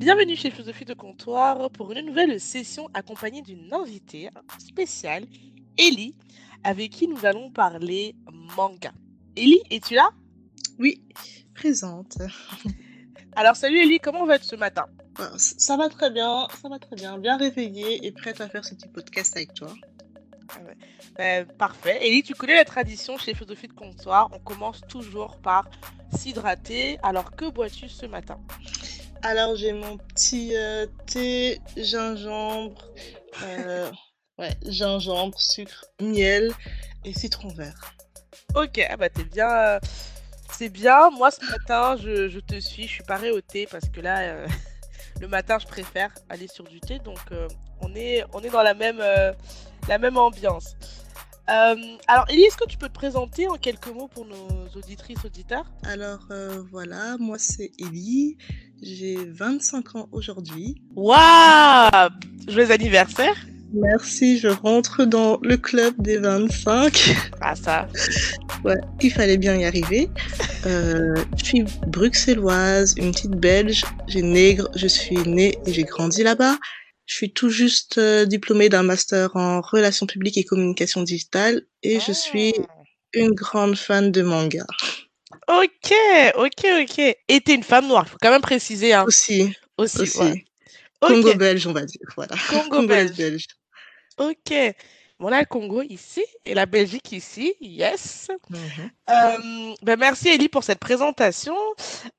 Bienvenue chez Philosophie de Comptoir pour une nouvelle session accompagnée d'une invitée spéciale, Ellie, avec qui nous allons parler manga. Ellie, es-tu là? Oui, présente. Alors salut Ellie, comment va ce matin? Bah, Ça va très bien, ça va très bien, bien réveillée et prête à faire ce petit podcast avec toi. Ah ben, parfait. Ellie, tu connais la tradition chez Philosophie de Comptoir, on commence toujours par s'hydrater. Alors que bois-tu ce matin? Alors j'ai mon petit euh, thé, gingembre, euh, ouais, gingembre, sucre, miel et citron vert. Ok, ah bah t'es bien, euh, c'est bien. Moi ce matin, je, te suis, je suis parée au thé parce que là, le matin, je préfère aller sur du thé, donc on est, dans la même ambiance. Alors, Elie, est-ce que tu peux te présenter en quelques mots pour nos auditrices, auditeurs? Alors, voilà, moi c'est Elie. J'ai 25 ans aujourd'hui. Waouh Joyeux anniversaire Merci, je rentre dans le club des 25. Ah ça Ouais, il fallait bien y arriver. Euh, je suis bruxelloise, une petite belge, j'ai nègre, je suis née et j'ai grandi là-bas. Je suis tout juste euh, diplômée d'un master en relations publiques et communication digitale et je suis ah. une grande fan de manga. Ok, ok, ok. Et t'es une femme noire, il faut quand même préciser. Hein. Aussi. Aussi. Congo belge, on va dire. Voilà. Congo, belge. Ok. On a le Congo ici et la Belgique ici, yes. Euh, ben merci Ellie pour cette présentation.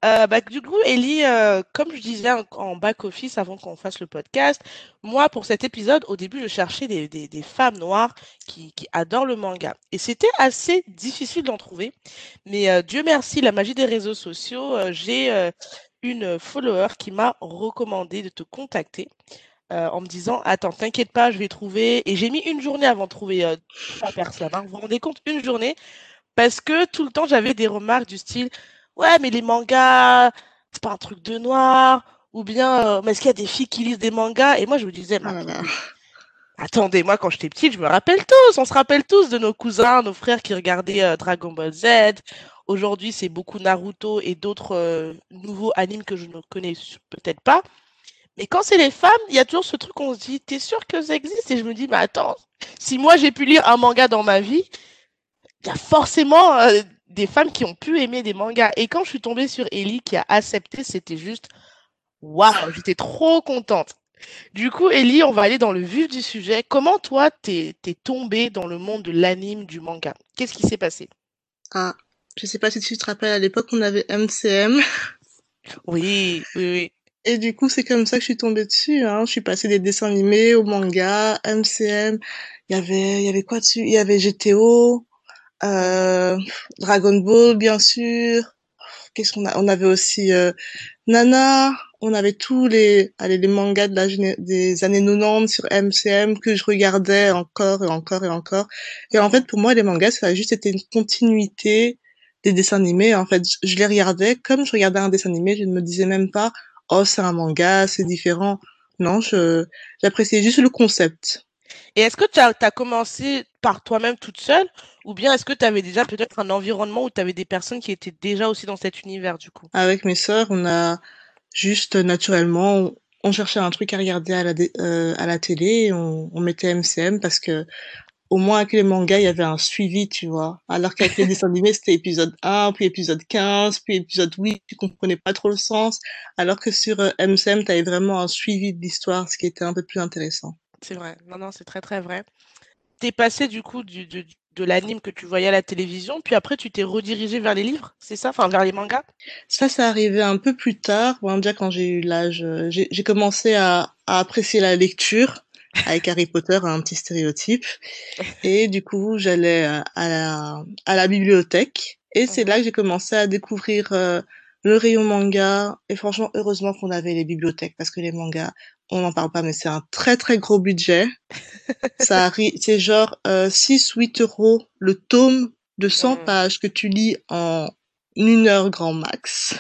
Euh, bah, du coup, Ellie, euh, comme je disais en, back-office avant qu'on fasse le podcast, moi pour cet épisode, au début, je cherchais des, des, des femmes noires qui, qui, adorent le manga. Et c'était assez difficile d'en trouver. Mais euh, Dieu merci, la magie des réseaux sociaux, j'ai une follower qui m'a recommandé de te contacter. Euh, en me disant Attends, t'inquiète pas, je vais trouver. Et j'ai mis une journée avant de trouver euh, trois personnes. Hein. Vous vous rendez compte Une journée. Parce que tout le temps, j'avais des remarques du style Ouais, mais les mangas, c'est pas un truc de noir. Ou bien, euh, mais est-ce qu'il y a des filles qui lisent des mangas? Et moi, je me disais oh Attendez, moi, quand j'étais petite, je me rappelle tous. On se rappelle tous de nos cousins, nos frères qui regardaient Dragon Ball Z. Aujourd'hui, c'est beaucoup Naruto et d'autres nouveaux animes que je ne connais peut-être pas. Mais quand c'est les femmes, il y a toujours ce truc on se dit, t'es sûr que ça existe? Et je me dis, mais attends, si moi j'ai pu lire un manga dans ma vie, il y a forcément euh, des femmes qui ont pu aimer des mangas. Et quand je suis tombée sur Ellie qui a accepté, c'était juste, waouh, j'étais trop contente. Du coup, Ellie, on va aller dans le vif du sujet. Comment toi, t'es es tombée dans le monde de l'anime, du manga? Qu'est-ce qui s'est passé? Ah, je sais pas si tu te rappelles, à l'époque, on avait MCM. Oui, oui, oui. Et du coup, c'est comme ça que je suis tombée dessus. Hein. Je suis passée des dessins animés au manga, MCM. Il y avait, il y avait quoi dessus? Il y avait GTO, euh, Dragon Ball, bien sûr. Qu'est-ce qu'on a? On avait aussi euh, Nana. On avait tous les, allez, les mangas des années 90 sur MCM que je regardais encore et encore et encore. Et en fait, pour moi, les mangas, ça a juste été une continuité des dessins animés. En fait, je les regardais comme je regardais un dessin animé. Je ne me disais même pas oh c'est un manga, c'est différent. Non, je j'appréciais juste le concept. Et est-ce que tu as, as, commencé par toi-même toute seule ou bien est-ce que tu avais déjà peut-être un environnement où tu avais des personnes qui étaient déjà aussi dans cet univers du coup? Avec mes sœurs, on a juste naturellement, on cherchait un truc à regarder à la, euh, à la télé, on, on mettait MCM parce que au moins avec les mangas, il y avait un suivi, tu vois. Alors qu'avec les dessins animés, c'était épisode 1, puis épisode 15, puis épisode 8, tu comprenais pas trop le sens. Alors que sur MCM, euh, tu avais vraiment un suivi de l'histoire, ce qui était un peu plus intéressant. C'est vrai. Non, non, c'est très, très vrai. T'es passé, du coup, du, de, de l'anime que tu voyais à la télévision, puis après, tu t'es redirigé vers les livres, c'est ça? Enfin, vers les mangas? Ça, ça arrivé un peu plus tard. Bon, déjà, quand j'ai eu l'âge, euh, j'ai commencé à, à apprécier la lecture avec Harry Potter, un petit stéréotype. Et du coup, j'allais euh, à la, à la bibliothèque. Et c'est là que j'ai commencé à découvrir euh, le rayon manga. Et franchement, heureusement qu'on avait les bibliothèques parce que les mangas, on n'en parle pas, mais c'est un très très gros budget. Ça arrive, c'est genre euh, 6-8 euros le tome de 100 pages que tu lis en une heure grand max.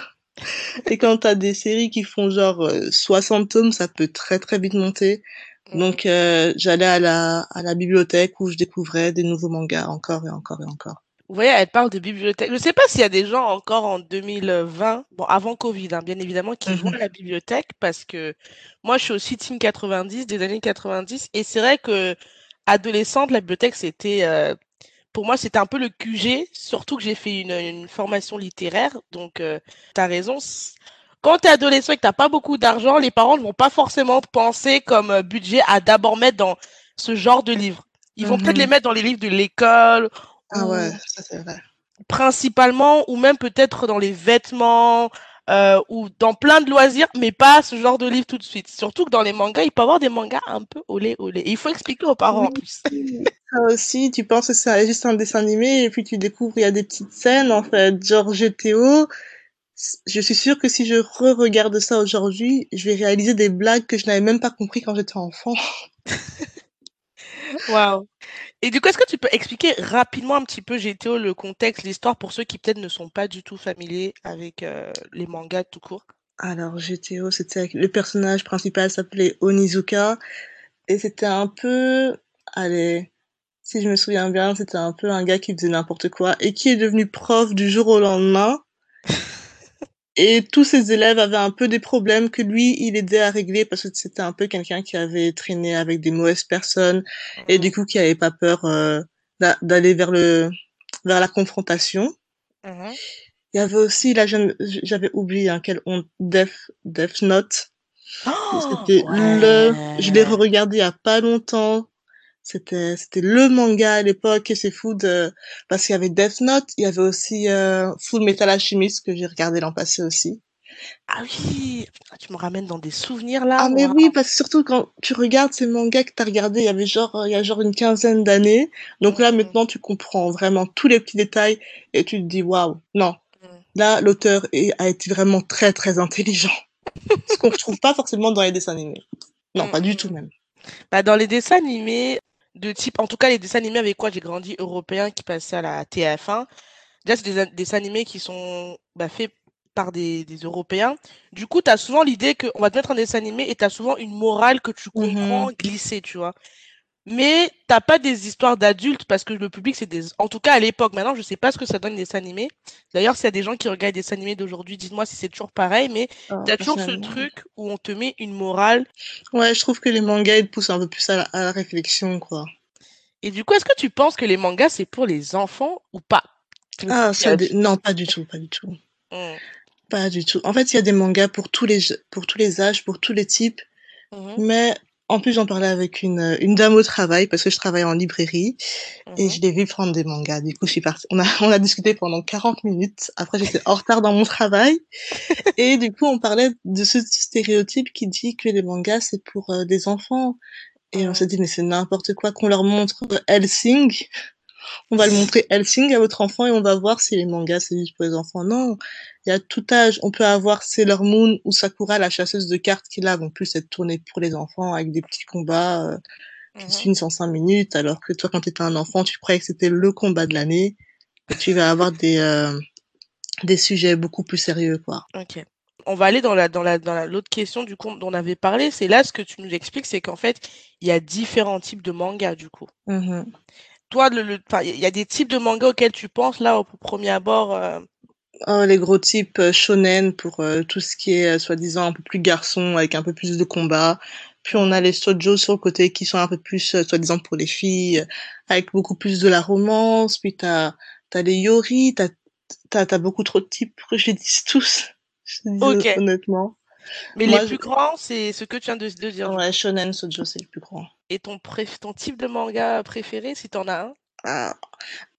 Et quand t'as des séries qui font genre 60 tomes, ça peut très très vite monter. Donc euh, j'allais à la, à la bibliothèque où je découvrais des nouveaux mangas encore et encore et encore. Vous voyez, elle parle de bibliothèque. Je ne sais pas s'il y a des gens encore en 2020, bon, avant Covid, hein, bien évidemment, qui vont à la bibliothèque parce que moi, je suis aussi team 90, des années 90. Et c'est vrai que adolescente, la bibliothèque, c'était, euh, pour moi, c'était un peu le QG, surtout que j'ai fait une, une, formation littéraire. Donc, euh, tu as raison. Quand tu es adolescent et que tu n'as pas beaucoup d'argent, les parents ne vont pas forcément penser comme euh, budget à d'abord mettre dans ce genre de livres. Ils vont peut-être les mettre dans les livres de l'école ah ouais, ça c'est vrai. Principalement, ou même peut-être dans les vêtements, euh, ou dans plein de loisirs, mais pas ce genre de livre tout de suite. Surtout que dans les mangas, il peut y avoir des mangas un peu olé olé. il faut expliquer aux parents en plus. Ça aussi, tu penses que c'est juste un dessin animé et puis tu découvres il y a des petites scènes en fait, genre GTO. Je suis sûre que si je re-regarde ça aujourd'hui, je vais réaliser des blagues que je n'avais même pas compris quand j'étais enfant. Waouh. Et du coup, est-ce que tu peux expliquer rapidement un petit peu GTO le contexte, l'histoire pour ceux qui peut-être ne sont pas du tout familiers avec euh, les mangas tout court? Alors GTO, c'était le personnage principal s'appelait Onizuka et c'était un peu, allez, si je me souviens bien, c'était un peu un gars qui faisait n'importe quoi et qui est devenu prof du jour au lendemain. Et tous ses élèves avaient un peu des problèmes que lui, il aidait à régler parce que c'était un peu quelqu'un qui avait traîné avec des mauvaises personnes et du coup qui avait pas peur euh, d'aller vers le vers la confrontation. Mmh il y avait aussi là j'avais oublié hein, quel honte Death Death Note. Oh, c'était le je l'ai re-regardé il y a pas longtemps. C'était c'était le manga à l'époque et c'est fou de parce qu'il y avait Death Note, il y avait aussi euh, Full Metal Alchemist que j'ai regardé l'an passé aussi. Ah oui, ah, tu me ramènes dans des souvenirs là. Ah mais oui, parce que surtout quand tu regardes ces mangas que tu as regardé, il y avait genre il y a genre une quinzaine d'années. Donc là mmh. maintenant tu comprends vraiment tous les petits détails et tu te dis waouh, non. Mmh. Là l'auteur a été vraiment très très intelligent. Ce qu'on ne trouve pas forcément dans les dessins animés. Non, pas du mmh. tout même. Bah, dans les dessins animés, de type, en tout cas les dessins animés avec quoi j'ai grandi européens qui passaient à la TF1. Déjà, c'est des, dessins animés qui sont bah, faits par des, des, Européens. Du coup, tu as souvent l'idée qu'on va te mettre un dessin animé et tu as souvent une morale que tu mmh comprends glisser, tu vois. Mais t'as pas des histoires d'adultes parce que le public, c'est des. En tout cas, à l'époque, maintenant, je sais pas ce que ça donne des dessins animés. D'ailleurs, s'il y a des gens qui regardent des dessins animés d'aujourd'hui, dites-moi si c'est toujours pareil, mais tu ah, t'as toujours ce truc où on te met une morale. Ouais, je trouve que les mangas, ils poussent un peu plus à la, réflexion, quoi. Et du coup, est-ce que tu penses que les mangas, c'est pour les enfants ou pas? Ah, ça non, pas du tout, pas du tout. Mmh. Pas du tout. En fait, il y a des mangas pour tous les, pour tous les âges, pour tous les types. Mmh mais en plus, j'en parlais avec une, une dame au travail parce que je travaille en librairie et mhm. je l'ai vu prendre des mangas. Du coup, je suis partie. On a, on a discuté pendant 40 minutes. Après, j'étais en retard dans mon travail et du coup, on parlait de ce stéréotype qui dit que les mangas c'est pour euh, des enfants. Et on s'est dit, mais c'est n'importe quoi qu'on leur montre Helsing on va le montrer Helsing à votre enfant et on va voir si les mangas c'est juste pour les enfants. Non, il y a tout âge. On peut avoir Sailor Moon ou Sakura, la chasseuse de cartes, qui là vont plus être tournées pour les enfants avec des petits combats euh, qui se mhm. finissent en cinq minutes, alors que toi, quand tu étais un enfant, tu croyais que c'était le combat de l'année. Tu vas avoir des euh, des sujets beaucoup plus sérieux, quoi. Ok. On va aller dans la dans la dans l'autre question du coup dont on avait parlé. C'est là ce que tu nous expliques, c'est qu'en fait il y a différents types de mangas du coup. Mmh toi, le, il y a des types de mangas auxquels tu penses là au premier abord euh? Oh, les gros types euh, shonen pour euh, tout ce qui est soi-disant un peu plus garçon avec un peu plus de combat. Puis on a les sojo sur le côté qui sont un peu plus soi-disant pour les filles avec beaucoup plus de la romance. Puis t'as as les yori, t'as as, beaucoup trop de types que je les dise tous. Je honnêtement. Mais les plus grands, c'est ce que tu viens de, dire. Ouais, shonen, sojo, c'est le plus grand. Et ton, ton type de manga préféré, si t'en as un? Ah.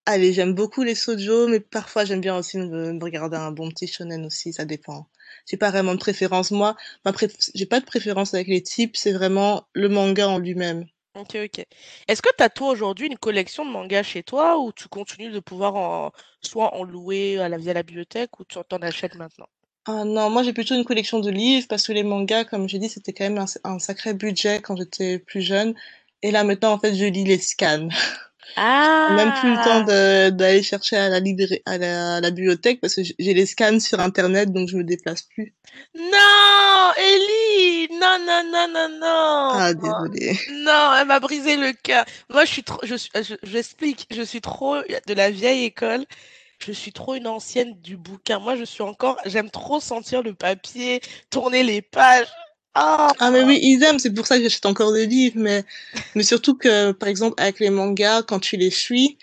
Allez, j'aime beaucoup les sojo, mais parfois j'aime bien aussi me, regarder un bon petit shonen aussi, ça dépend. J'ai pas vraiment de préférence. Moi, ma j'ai pas de préférence avec les types, c'est vraiment le manga en lui-même. Ok, ok. Est-ce que tu as toi aujourd'hui une collection de mangas chez toi ou tu continues de pouvoir en, soit en louer à la, via la bibliothèque ou tu en achètes maintenant? Ah non, moi j'ai plutôt une collection de livres parce que les mangas, comme j'ai dit, c'était quand même un, sacré budget quand j'étais plus jeune. Et là maintenant, en fait, je lis les scans. Ah. Même plus le temps ah! d'aller chercher à la, à la, à la bibliothèque parce que j'ai les scans sur internet donc je me déplace plus. Non, Ellie, non, non, non, non, non. Ah, désolé. Non, elle m'a brisé le cœur. Moi, je suis trop, je suis, je, j'explique, je suis trop de la vieille école. Je suis trop une ancienne du bouquin. Moi, je suis encore, j'aime trop sentir le papier, tourner les pages. Ah, ah mais oui, idem, c'est pour ça que j'achète encore des livres, mais, mais surtout que, par exemple, avec les mangas, quand tu les suis,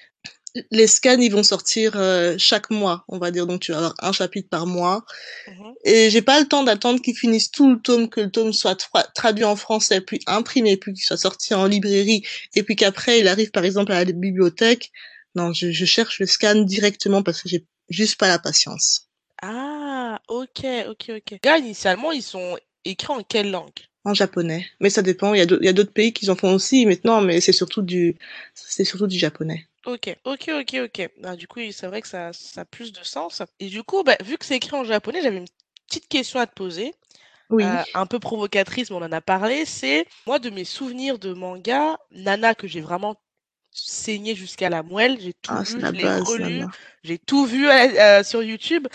les scans, ils vont sortir euh, chaque mois, on va dire. Donc, tu vas avoir un chapitre par mois. Mhm. Et j'ai pas le temps d'attendre qu'ils finissent tout le tome, que le tome soit traduit en français, puis imprimé, puis qu'il soit sorti en librairie, et puis qu'après, il arrive, par exemple, à la bibliothèque. Non, je, je cherche le scan directement parce que j'ai juste pas la patience. Ah, ok, ok, ok. Là, initialement, ils sont écrits en quelle langue? En japonais. Mais ça dépend. Il y a d'autres pays qui en font aussi maintenant, mais c'est surtout du, c'est surtout du japonais. Ok, ok, ok, ok. Bah, du coup, c'est vrai que ça, ça a plus de sens. Et du coup, bah, vu que c'est écrit en japonais, j'avais une petite question à te poser. Oui. Euh, un peu provocatrice, mais on en a parlé. C'est moi de mes souvenirs de manga, Nana que j'ai vraiment saigné jusqu'à la moelle. J'ai tout ah, vu, je l'ai relu, j'ai tout vu euh, sur YouTube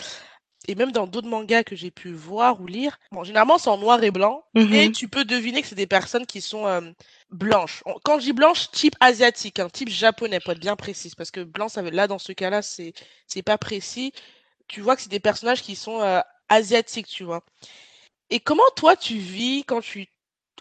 et même dans d'autres mangas que j'ai pu voir ou lire, bon, généralement c'est en noir et blanc, et mm-hmm. tu peux deviner que c'est des personnes qui sont euh, blanches. Quand je dis blanche, type asiatique, un hein, type japonais, pour être bien précise, parce que blanc, ça veut, là dans ce cas-là, c'est c'est pas précis. Tu vois que c'est des personnages qui sont euh, asiatiques, tu vois. Et comment toi tu vis quand tu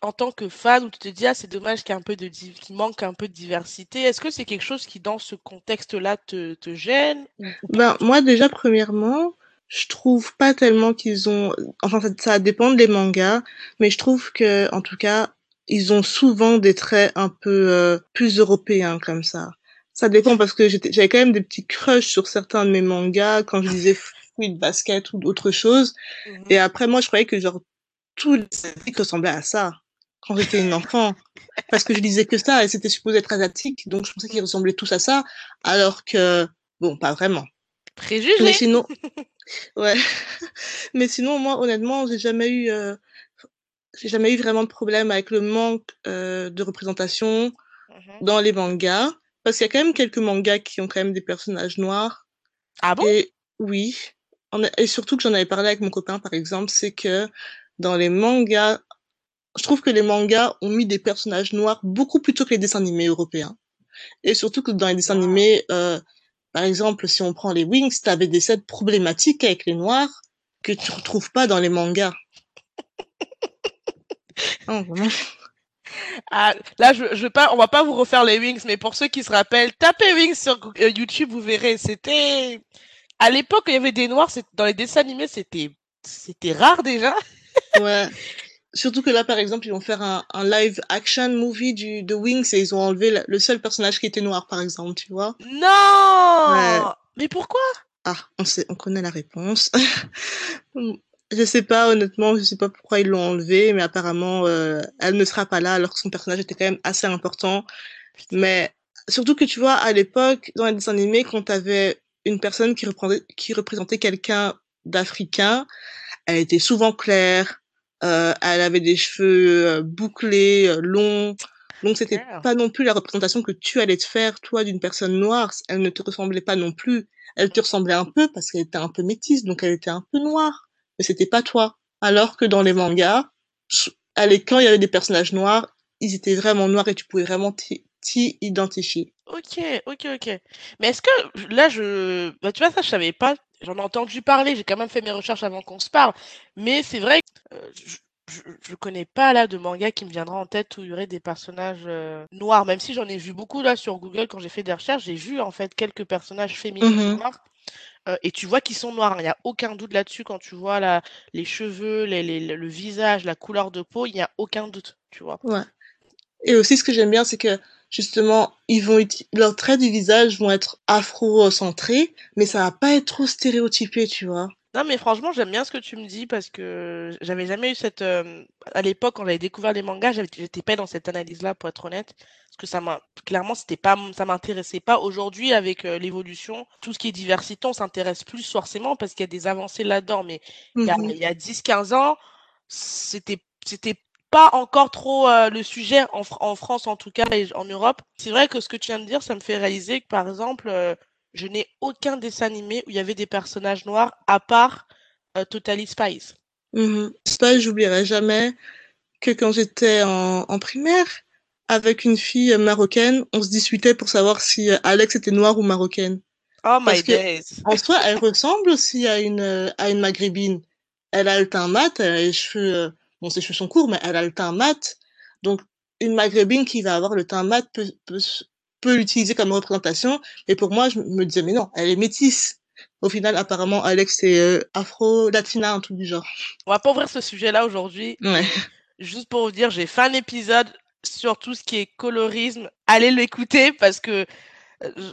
en tant que fan où tu te dis ah c'est dommage qu'il un peu de qu'il manque un peu de diversité est-ce que c'est quelque chose qui dans ce contexte-là te, te gêne ben moi déjà premièrement je trouve pas tellement qu'ils ont enfin ça, ça, dépend des mangas mais je trouve que en tout cas ils ont souvent des traits un peu euh, plus européens comme ça ça dépend parce que j'avais quand même des petits crushs sur certains de mes mangas quand je disais fruits de basket ou d'autres choses mm-hmm. et après moi je croyais que genre tous les asiatiques ressemblaient à ça quand j'étais une enfant parce que je disais que ça et c'était supposé être asiatique donc je pensais qu'ils ressemblaient tous à ça alors que bon pas vraiment Préjugé. Mais sinon, ouais. Mais sinon, moi, honnêtement, j'ai jamais eu, euh, j'ai jamais eu vraiment de problème avec le manque euh, de représentation mmh dans les mangas, parce qu'il y a quand même quelques mangas qui ont quand même des personnages noirs. Ah bon? Et oui. Et surtout que j'en avais parlé avec mon copain, par exemple, c'est que dans les mangas, je trouve que les mangas ont mis des personnages noirs beaucoup plus tôt que les dessins animés européens. Et surtout que dans les dessins animés, euh, par exemple, si on prend les Wings, tu avais des scènes problématiques avec les Noirs que tu retrouves pas dans les mangas. oh, ah, là, je, je pas, on va pas vous refaire les Wings, mais pour ceux qui se rappellent, tapez Wings sur euh, YouTube, vous verrez. C'était à l'époque, il y avait des Noirs. Dans les dessins animés, c'était c'était rare déjà. ouais. Surtout que là, par exemple, ils vont faire un, un live action movie du, de Wings et ils ont enlevé le seul personnage qui était noir, par exemple, tu vois. Non Mais pourquoi? Ah, on sait, on connaît la réponse. je sais pas, honnêtement, je sais pas pourquoi ils l'ont enlevé, mais apparemment, euh, elle ne sera pas là alors que son personnage était quand même assez important. Mais surtout que tu vois, à l'époque, dans les dessins animés, quand t'avais une personne qui représentait, qui représentait quelqu'un d'africain, elle était souvent claire, euh, elle avait des cheveux euh, bouclés, euh, longs. Donc c'était pas non plus la représentation que tu allais te faire toi d'une personne noire. Elle ne te ressemblait pas non plus. Elle te ressemblait un peu parce qu'elle était un peu métisse, donc elle était un peu noire. Mais c'était pas toi. Alors que dans les mangas, à quand il y avait des personnages noirs, ils étaient vraiment noirs et tu pouvais vraiment t'y identifier. Ok, ok, ok. Mais est-ce que là je, bah, tu vois ça je savais pas j'en ai entendu parler, j'ai quand même fait mes recherches avant qu'on se parle, mais c'est vrai que euh, je, je, connais pas là de manga qui me viendra en tête où il y aurait des personnages euh, noirs, même si j'en ai vu beaucoup là sur Google quand j'ai fait des recherches, j'ai vu en fait quelques personnages féminins mmh noirs. Euh, et tu vois qu'ils sont noirs, il n'y a aucun doute là-dessus quand tu vois la, les cheveux, les, les, le visage, la couleur de peau, il n'y a aucun doute, tu vois. Ouais. Et aussi, ce que j'aime bien, c'est que justement, ils vont leurs traits du visage vont être afro-centrés, mais ça va pas être trop stéréotypé, tu vois. Non, mais franchement, j'aime bien ce que tu me dis parce que j'avais jamais eu cette. Euh, à l'époque, quand j'avais découvert les mangas, j'étais pas dans cette analyse-là, pour être honnête. Parce que ça m'a. Clairement, c'était pas, ça m'intéressait pas. Aujourd'hui, avec euh, l'évolution, tout ce qui est diversité, on s'intéresse plus forcément parce qu'il y a des avancées là-dedans. Mais il y a, mmh y a 10-15 ans, c'était c'était pas encore trop euh, le sujet en, en, France en tout cas et en Europe. C'est vrai que ce que tu viens de dire, ça me fait réaliser que par exemple, euh, je n'ai aucun dessin animé où il y avait des personnages noirs à part euh, Totally Spies. Mmh. Ça, j'oublierai jamais que quand j'étais en, en primaire, avec une fille marocaine, on se disputait pour savoir si Alex était noire ou marocaine. Oh my Parce days. en soi, elle ressemble aussi à une, à une maghrébine. Elle a le teint mat, elle a les cheveux, bon, ses cheveux sont courts, mais elle a le teint mat. Donc, une maghrébine qui va avoir le teint mat peut, peut, peut l'utiliser comme représentation. Et pour moi, je me disais, mais non, elle est métisse. Au final, apparemment, Alex est euh, afro-latina, un truc du genre. On va pas ouvrir ce sujet-là aujourd'hui. Ouais. Juste pour vous dire, j'ai fait un épisode sur tout ce qui est colorisme. Allez l'écouter parce que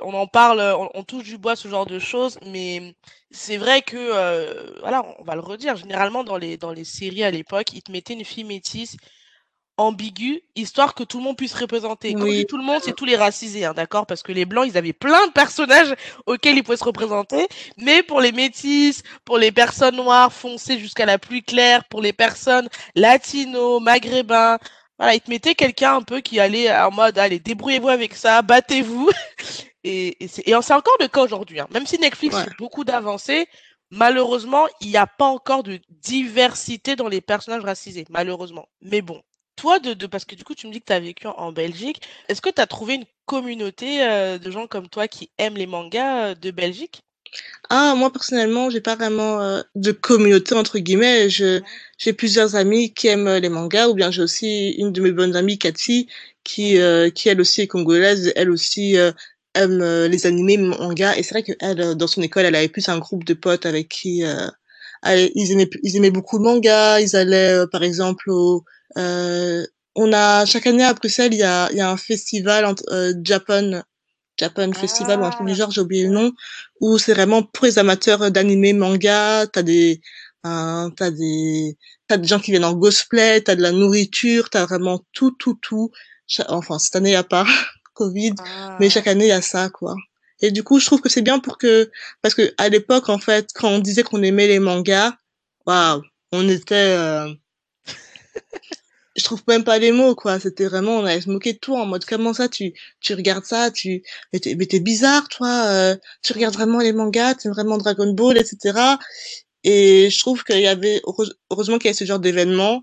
on en parle, on, touche du bois ce genre de choses, mais c'est vrai que euh, voilà, on va le redire. Généralement dans les dans les séries à l'époque, ils te mettaient une fille métisse ambigu, histoire que tout le monde puisse représenter. Quand oui. tout le monde, c'est tous les racisés, hein, d'accord Parce que les blancs, ils avaient plein de personnages auxquels ils pouvaient se représenter, mais pour les métis, pour les personnes noires foncées jusqu'à la plus claire, pour les personnes latino, maghrébins, voilà, ils te mettaient quelqu'un un peu qui allait en mode, allez, débrouillez-vous avec ça, battez-vous. et, et c'est encore le cas aujourd'hui. Hein. Même si Netflix ouais. a beaucoup d'avancées, malheureusement, il n'y a pas encore de diversité dans les personnages racisés, malheureusement. Mais bon, toi, de, de, parce que du coup, tu me dis que tu as vécu en Belgique, est-ce que tu as trouvé une communauté euh, de gens comme toi qui aiment les mangas euh, de Belgique? Ah, moi personnellement, j'ai pas vraiment euh, de communauté entre guillemets. Je, j'ai plusieurs amis qui aiment les mangas, ou bien j'ai aussi une de mes bonnes amies, Cathy, qui, qui elle aussi est congolaise, elle aussi aime les animés mangas. Et c'est vrai que elle, dans son école, elle avait plus un groupe de potes avec qui ils aimaient, ils aimaient beaucoup le manga. Ils allaient, par exemple, au euh, on a chaque année à Bruxelles, il y a, il y a un festival euh, Japan Japan Festival ou un truc du ah. genre, j'ai oublié le nom, où c'est vraiment pour les amateurs d'animé, manga, t'as des, hein, t'as des, t'as des gens qui viennent en cosplay, t'as de la nourriture, t'as vraiment tout, tout, tout. Enfin, cette année, a pas Covid, mais chaque ah. année, il y a ça, quoi. Et du coup, je trouve que c'est bien pour que, parce que à l'époque, en fait, quand on disait qu'on aimait les mangas, waouh, on était, euh je trouve même pas les mots quoi. C'était vraiment on allait se moquer de toi en mode comment ça tu tu regardes ça tu mais t'es bizarre toi euh, tu regardes vraiment les mangas tu vraiment Dragon Ball etc et je trouve qu'il y avait heureusement qu'il y a ce genre d'événement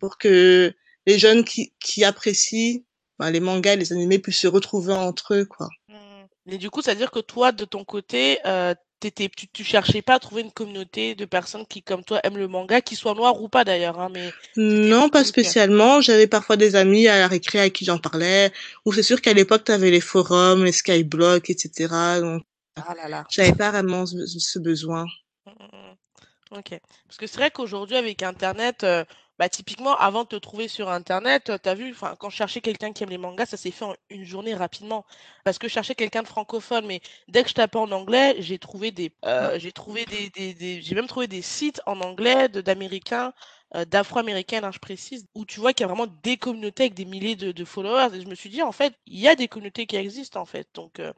pour que les jeunes qui qui apprécient ben, les mangas les animés puissent se retrouver entre eux quoi. Mmh. et du coup c'est à dire que toi de ton côté euh, tu, tu cherchais pas à trouver une communauté de personnes qui, comme toi, aiment le manga, qui soient noirs ou pas d'ailleurs. Hein, mais non, pas spécialement. J'avais parfois des amis à la récré à qui j'en parlais. Ou c'est sûr qu'à l'époque, tu avais les forums, les skyblocks, etc. Donc, ah là là. j'avais pas vraiment ce, ce besoin. Mmh, mmh, mmh. Ok. Parce que c'est vrai qu'aujourd'hui, avec Internet, euh, bah, typiquement, avant de te trouver sur internet, tu as vu, quand je cherchais quelqu'un qui aime les mangas, ça s'est fait en une journée rapidement. Parce que je cherchais quelqu'un de francophone, mais dès que je tapais en anglais, j'ai trouvé des, euh, j'ai trouvé des, des, des- j'ai même trouvé des sites en anglais de d'Américains, euh, d'Afro-Américains, hein, je précise, où tu vois qu'il y a vraiment des communautés avec des milliers de, de followers. Et je me suis dit, en fait, il y a des communautés qui existent, en fait. Donc, euh,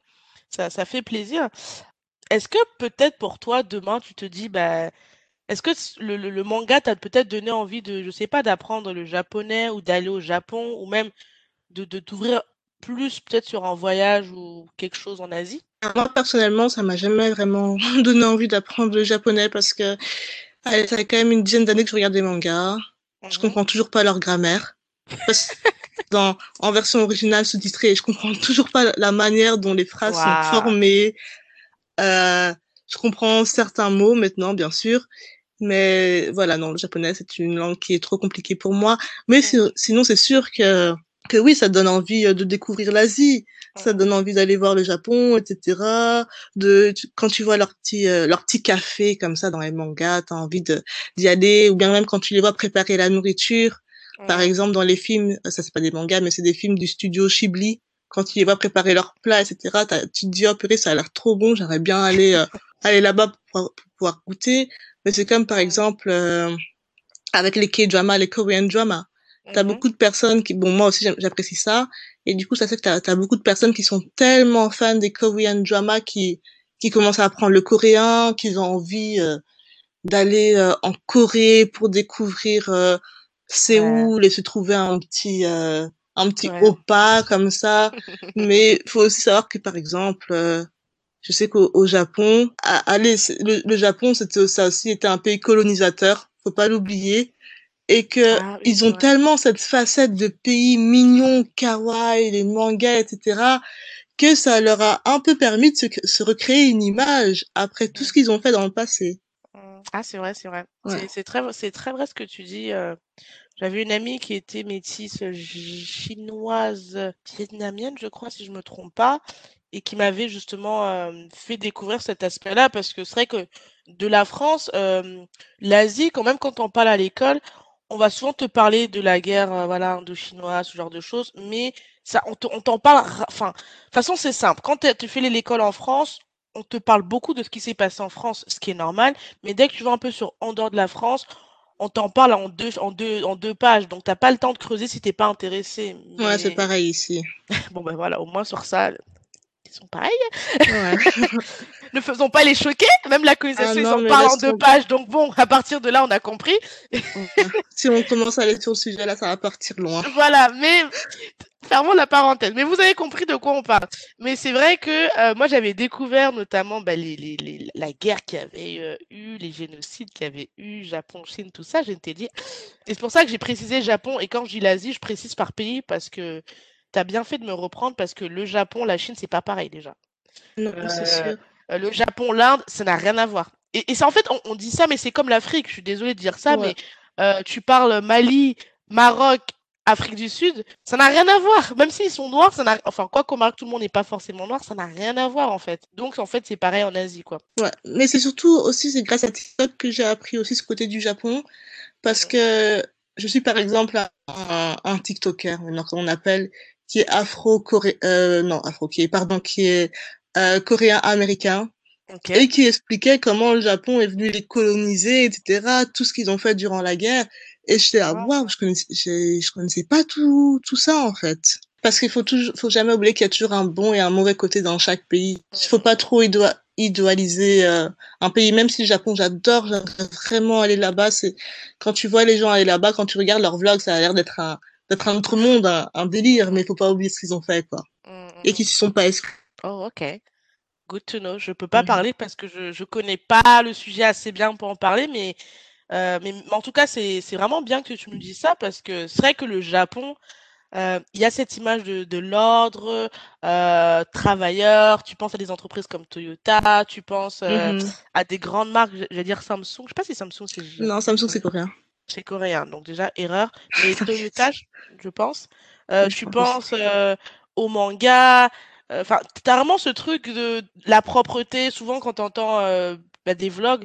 ça, ça fait plaisir. Est-ce que peut-être pour toi, demain, tu te dis, bah, est-ce que le, le, le manga t'a peut-être donné envie de, je sais pas, d'apprendre le japonais ou d'aller au Japon ou même de, de t'ouvrir plus peut-être sur un voyage ou quelque chose en Asie? Moi personnellement, ça m'a jamais vraiment donné envie d'apprendre le japonais parce que allez, ça fait quand même une dizaine d'années que je regarde des mangas. Je comprends toujours pas leur grammaire. Dans, en version originale sous-titrée, je comprends toujours pas la manière dont les phrases wow. sont formées. Euh, je comprends certains mots maintenant, bien sûr, mais voilà, non, le japonais, c'est une langue qui est trop compliquée pour moi. Mais sinon, c'est sûr que, que oui, ça donne envie euh, de découvrir l'Asie. Ça donne envie d'aller voir le Japon, etc. De, quand tu vois leur petit, euh, leur petit café comme ça dans les mangas, t'as envie d'y aller. Ou bien même quand tu les vois préparer la nourriture. Par exemple, dans les films, ça c'est pas des mangas, mais c'est des films du studio Ghibli. Quand tu les vois préparer leurs plats, etc., tu te dis, oh purée, ça a l'air trop bon, j'aimerais bien aller, euh, aller là-bas pour, pour pouvoir goûter. Mais c'est comme par exemple euh, avec les K-dramas, les Korean dramas. T'as mm -hmm. beaucoup de personnes qui, bon moi aussi j'apprécie ça, et du coup ça fait que t'as as beaucoup de personnes qui sont tellement fans des Korean dramas qui qui commencent à apprendre le coréen, qu'ils ont envie euh, d'aller euh, en Corée pour découvrir euh, Séoul ouais. et se trouver un petit euh, un petit ouais. opa comme ça. Mais faut aussi savoir que par exemple euh, je sais qu'au Japon, allez, le, le Japon, c'était ça aussi était un pays colonisateur, faut pas l'oublier. et que ah ils ont tellement cette facette de pays mignon, kawaii, les mangas, etc., que ça leur a un peu permis de se, recréer une image après tout ce qu'ils ont fait dans le passé. Mmh. Ah, c'est vrai, c'est vrai. C'est très, c'est très vrai ce que tu dis. Euh. J'avais une amie qui était métisse chinoise, vietnamienne, je crois, si je me trompe pas, et qui m'avait justement fait découvrir cet aspect-là, parce que c'est vrai que de la France, l'Asie, quand même, quand on parle à l'école, on va souvent te parler de la guerre, euh, voilà, indo-chinoise, ce genre de choses, mais ça, on t'en parle, enfin, de toute façon, c'est simple. Quand tu fais l'école en France, on te parle beaucoup de ce qui s'est passé en France, ce qui est normal, mais dès que tu vas un peu sur en dehors de la France, on t'en parle en deux, en deux, en deux pages, donc t'as pas le temps de creuser si t'es pas intéressé. Ouais, c'est pareil ici. bon ben voilà, au moins sur ça, sont. Ouais. ne faisons pas les choquer. Même la colonisation, ah ils en parlent en deux pages. Donc bon, à partir de là, on a compris. si on commence à aller sur le sujet, là, ça va partir loin. Voilà, mais fermons la parenthèse. Mais vous avez compris de quoi on parle. Mais c'est vrai que euh, moi, j'avais découvert notamment bah, les, les, les, la guerre qui avait euh, eu, les génocides qui avait eu, Japon, Chine, tout ça. Je t'ai dit. Et c'est pour ça que j'ai précisé Japon. Et quand je dis l'Asie, je précise par pays parce que tu as bien fait de me reprendre parce que le Japon, la Chine, c'est pas pareil déjà. Non, c'est euh, sûr. Euh, le Japon, l'Inde, ça n'a rien à voir. Et, et en fait, on, dit ça, mais c'est comme l'Afrique. Je suis désolée de dire ça, mais euh, tu parles Mali, Maroc, Afrique du Sud, ça n'a rien à voir. Même s'ils sont noirs, ça n'a, enfin, quoi qu'au Maroc, tout le monde n'est pas forcément noir, ça n'a rien à voir, en fait. Donc, en fait, c'est pareil en Asie, quoi. Ouais. Mais c'est surtout aussi, c'est grâce à TikTok que j'ai appris aussi ce côté du Japon. Parce que je suis, par exemple, un, un TikToker, on appelle, qui est afro-coréen, euh, non, afro, qui est, pardon, qui est euh, coréen-américain. Et qui expliquait comment le Japon est venu les coloniser, etc., tout ce qu'ils ont fait durant la guerre. Et j'étais là, waouh, je connaissais, je, connaissais pas tout, tout ça, en fait. Parce qu'il faut toujours, faut jamais oublier qu'il y a toujours un bon et un mauvais côté dans chaque pays. Il faut pas trop idéaliser euh, un pays. Même si le Japon, j'adore, j'aimerais vraiment aller là-bas. C'est quand tu vois les gens aller là-bas, quand tu regardes leurs vlogs, ça a l'air d'être un, d'être un autre monde, un, délire. Mais il faut pas oublier ce qu'ils ont fait, quoi. Mm, mm, et qu'ils se sont pas exclus. Oh, ok. Good to know. Je peux pas mmh parler parce que je je connais pas le sujet assez bien pour en parler, mais euh, mais en tout cas, c'est c'est vraiment bien que tu nous dises ça parce que c'est vrai que le Japon, euh, il y a cette image de de l'ordre, euh, travailleur. Tu penses à des entreprises comme Toyota, tu penses, mmh à des grandes marques, je vais dire Samsung. Je sais pas si Samsung, c'est Non, Samsung, c'est coréen. C'est coréen, donc déjà erreur. Mais je pense. tu penses, au manga, Enfin, t'as vraiment ce truc de la propreté. Souvent, quand t'entends euh, bah, des vlogs,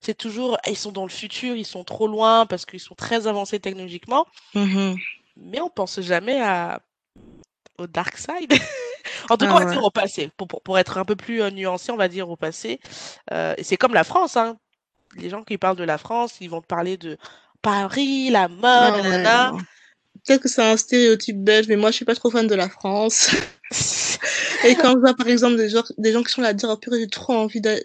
c'est toujours ils sont dans le futur, ils sont trop loin parce qu'ils sont très avancés technologiquement. Mmh Mais on pense jamais à au dark side. en tout cas, on va ah dire au passé. Pour, pour, être un peu plus euh, nuancé, on va dire au passé. Euh, et c'est comme la France. Hein. Les gens qui parlent de la France, ils vont te parler de Paris, la mode, ah Peut-être que c'est un stéréotype belge, mais moi, je suis pas trop fan de la France. Et quand je vois, par exemple, des gens, des gens qui sont là à dire, oh, purée, j'ai trop envie d'aller.